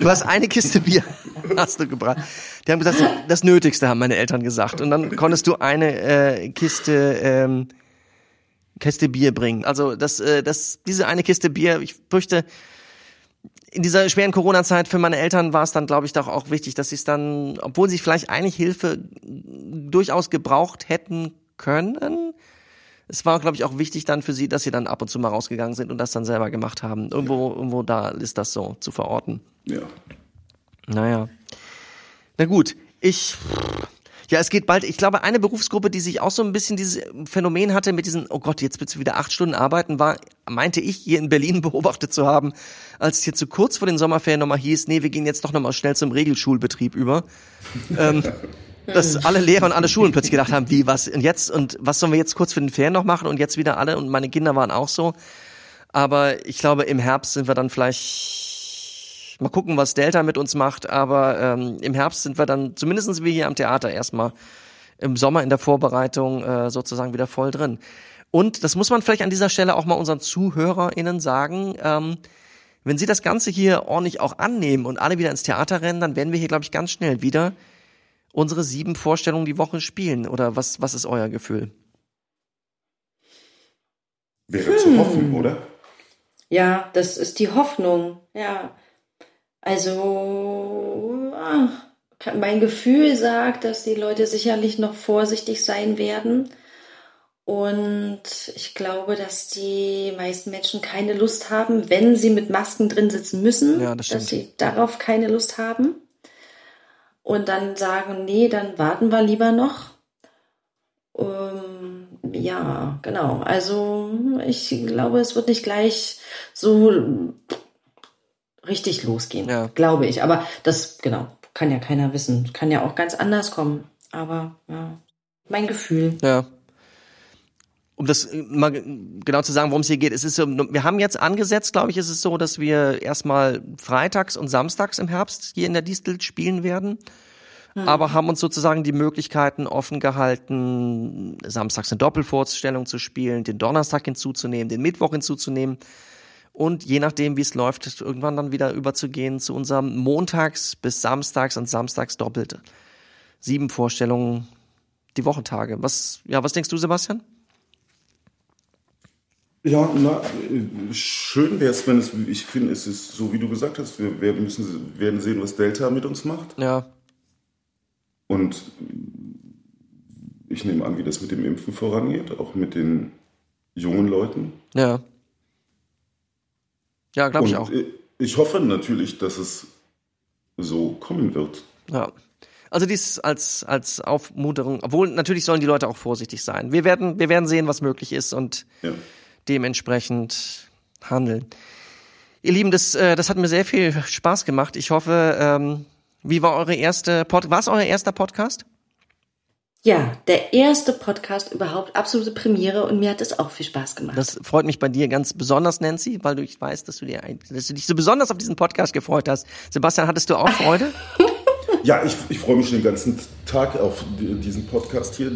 Du hast eine Kiste Bier, [laughs] hast du gebracht. Die haben gesagt, das Nötigste haben meine Eltern gesagt. Und dann konntest du eine äh, Kiste, ähm, Kiste Bier bringen. Also das, äh, das, diese eine Kiste Bier, ich fürchte, in dieser schweren Corona-Zeit für meine Eltern war es dann, glaube ich, doch auch wichtig, dass sie es dann, obwohl sie vielleicht eigentlich Hilfe durchaus gebraucht hätten können, es war, glaube ich, auch wichtig dann für sie, dass sie dann ab und zu mal rausgegangen sind und das dann selber gemacht haben. Irgendwo, irgendwo da ist das so zu verorten. Ja. Naja. Na gut, ich. Ja, es geht bald. Ich glaube, eine Berufsgruppe, die sich auch so ein bisschen dieses Phänomen hatte mit diesen, oh Gott, jetzt willst du wieder acht Stunden arbeiten, war, meinte ich, hier in Berlin [laughs] beobachtet zu haben, als es hier zu kurz vor den Sommerferien nochmal hieß, nee, wir gehen jetzt doch nochmal schnell zum Regelschulbetrieb über. [laughs] ähm, dass alle Lehrer und alle Schulen plötzlich gedacht haben, wie, was, und jetzt, und was sollen wir jetzt kurz für den Ferien noch machen und jetzt wieder alle, und meine Kinder waren auch so. Aber ich glaube, im Herbst sind wir dann vielleicht mal gucken, was Delta mit uns macht. Aber ähm, im Herbst sind wir dann, zumindestens wir hier am Theater erstmal im Sommer in der Vorbereitung äh, sozusagen wieder voll drin. Und das muss man vielleicht an dieser Stelle auch mal unseren ZuhörerInnen sagen. Ähm, wenn sie das Ganze hier ordentlich auch annehmen und alle wieder ins Theater rennen, dann werden wir hier, glaube ich, ganz schnell wieder unsere sieben Vorstellungen die Woche spielen. Oder was, was ist euer Gefühl? Wäre zu hoffen, oder? Ja, das ist die Hoffnung. Ja. Also, ah, mein Gefühl sagt, dass die Leute sicherlich noch vorsichtig sein werden. Und ich glaube, dass die meisten Menschen keine Lust haben, wenn sie mit Masken drin sitzen müssen, Ja, das dass sie darauf keine Lust haben. Und dann sagen, nee, dann warten wir lieber noch. Ähm, ja, genau. Also ich glaube, es wird nicht gleich so richtig losgehen, Ja. glaube ich. Aber das, genau, kann ja keiner wissen. Kann ja auch ganz anders kommen. Aber ja, mein Gefühl. Ja. Um das äh, mal ge- genau zu sagen, worum es hier geht. Es ist so, wir haben jetzt angesetzt, glaube ich, ist es so, dass wir erstmal freitags und samstags im Herbst hier in der Distel spielen werden. Aber haben uns sozusagen die Möglichkeiten offen gehalten, samstags eine Doppelvorstellung zu spielen, den Donnerstag hinzuzunehmen, den Mittwoch hinzuzunehmen und je nachdem, wie es läuft, irgendwann dann wieder überzugehen zu unserem Montags bis Samstags und Samstags doppelt. Sieben Vorstellungen die Wochentage. Was, ja, was denkst du, Sebastian? Ja, na, schön wäre es, wenn es, ich finde, es ist so, wie du gesagt hast, wir, wir müssen, werden sehen, was Delta mit uns macht. Ja, Und ich nehme an, wie das mit dem Impfen vorangeht, auch mit den jungen Leuten. Ja. Ja, glaube ich auch. ich- ich hoffe natürlich, dass es so kommen wird. Ja. Also dies als, als Aufmunterung, obwohl natürlich sollen die Leute auch vorsichtig sein. Wir werden, wir werden sehen, was möglich ist und Ja. dementsprechend handeln. Ihr Lieben, das, äh, das hat mir sehr viel Spaß gemacht. Ich hoffe, ähm, wie war eure erste Pod war es euer erster Podcast? Ja, der erste Podcast überhaupt, absolute Premiere und mir hat es auch viel Spaß gemacht. Das freut mich bei dir ganz besonders, Nancy, weil du ich weiß, dass du dir, dass du dich so besonders auf diesen Podcast gefreut hast. Sebastian, hattest du auch [laughs] Freude? Ja, ich, ich freue mich schon den ganzen Tag auf die- diesen Podcast hier.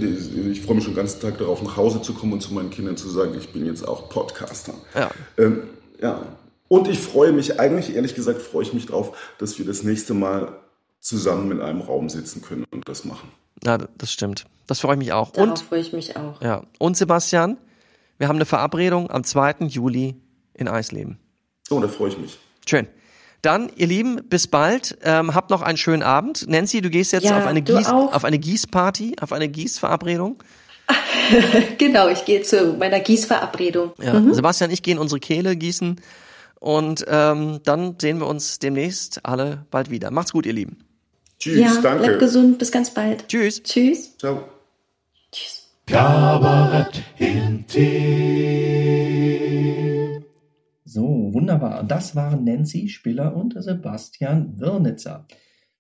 Ich freue mich schon den ganzen Tag darauf, nach Hause zu kommen und zu meinen Kindern zu sagen, ich bin jetzt auch Podcaster. Ja. Ähm, ja. Und ich freue mich, eigentlich ehrlich gesagt, freue ich mich drauf, dass wir das nächste Mal zusammen in einem Raum sitzen können und das machen. Ja, das stimmt. Das freue ich mich auch. Darauf Und freue ich mich auch. Ja. Und Sebastian, wir haben eine Verabredung am 2. Juli in Eisleben. Oh, da freue ich mich. Schön. Dann, ihr Lieben, bis bald. Ähm, habt noch einen schönen Abend. Nancy, du gehst jetzt Ja, auf eine Gieß, auch. auf eine Gießparty, auf eine Gießverabredung. [laughs] Genau, ich gehe zu meiner Gießverabredung. Ja. Sebastian, ich gehe in unsere Kehle gießen. Und ähm, dann sehen wir uns demnächst alle bald wieder. Macht's gut, ihr Lieben. Tschüss, Ja, bleibt danke. gesund, bis ganz bald. Tschüss. Tschüss. Ciao. Tschüss. Kabarett. So, wunderbar. Das waren Nancy Spiller und Sebastian Wirnitzer.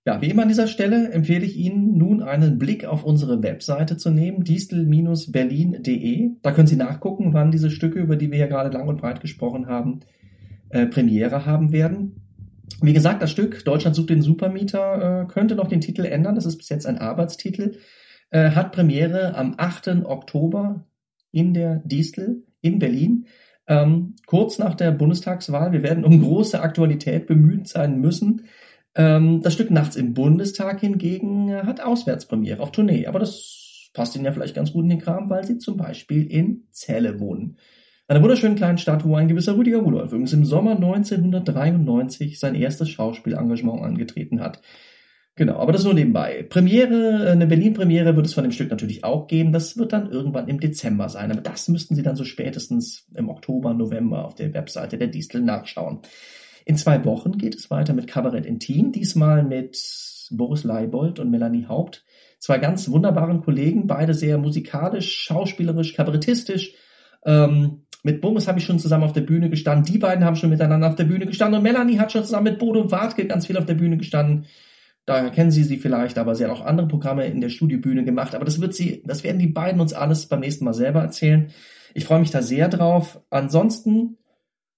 Ja, wie immer an dieser Stelle empfehle ich Ihnen nun einen Blick auf unsere Webseite zu nehmen, distel-berlin.de. Da können Sie nachgucken, wann diese Stücke, über die wir hier gerade lang und breit gesprochen haben, äh, Premiere haben werden. Wie gesagt, das Stück Deutschland sucht den Supermieter äh, könnte noch den Titel ändern. Das ist bis jetzt ein Arbeitstitel. Äh, hat Premiere am 8. Oktober in der Distel in Berlin. Ähm, kurz nach der Bundestagswahl. Wir werden um große Aktualität bemüht sein müssen. Ähm, das Stück Nachts im Bundestag hingegen äh, hat Auswärtspremiere auf Tournee. Aber das passt Ihnen ja vielleicht ganz gut in den Kram, weil Sie zum Beispiel in Celle wohnen. Einer wunderschönen kleinen Stadt, wo ein gewisser Rüdiger Rudolph übrigens im Sommer 1993 sein erstes Schauspielengagement angetreten hat. Genau, aber das nur nebenbei. Premiere, eine Berlin-Premiere wird es von dem Stück natürlich auch geben. Das wird dann irgendwann im Dezember sein. Aber das müssten Sie dann so spätestens im Oktober, November auf der Webseite der Distel nachschauen. In zwei Wochen geht es weiter mit Kabarett Intim, diesmal mit Boris Leibold und Melanie Haupt. Zwei ganz wunderbaren Kollegen, beide sehr musikalisch, schauspielerisch, kabarettistisch. Ähm, mit Boris habe ich schon zusammen auf der Bühne gestanden. Die beiden haben schon miteinander auf der Bühne gestanden. Und Melanie hat schon zusammen mit Bodo Wartke ganz viel auf der Bühne gestanden. Daher kennen Sie sie vielleicht, aber sie hat auch andere Programme in der Studiobühne gemacht. Aber das wird sie, das werden die beiden uns alles beim nächsten Mal selber erzählen. Ich freue mich da sehr drauf. Ansonsten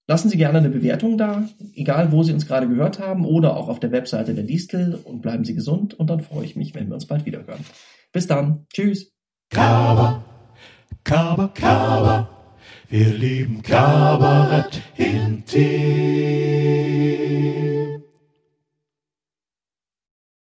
lassen Sie gerne eine Bewertung da, egal wo Sie uns gerade gehört haben oder auch auf der Webseite der Distel und bleiben Sie gesund und dann freue ich mich, wenn wir uns bald wieder hören. Bis dann. Tschüss. Kaba, Kaba, Kaba. Wir lieben Kabarett intim.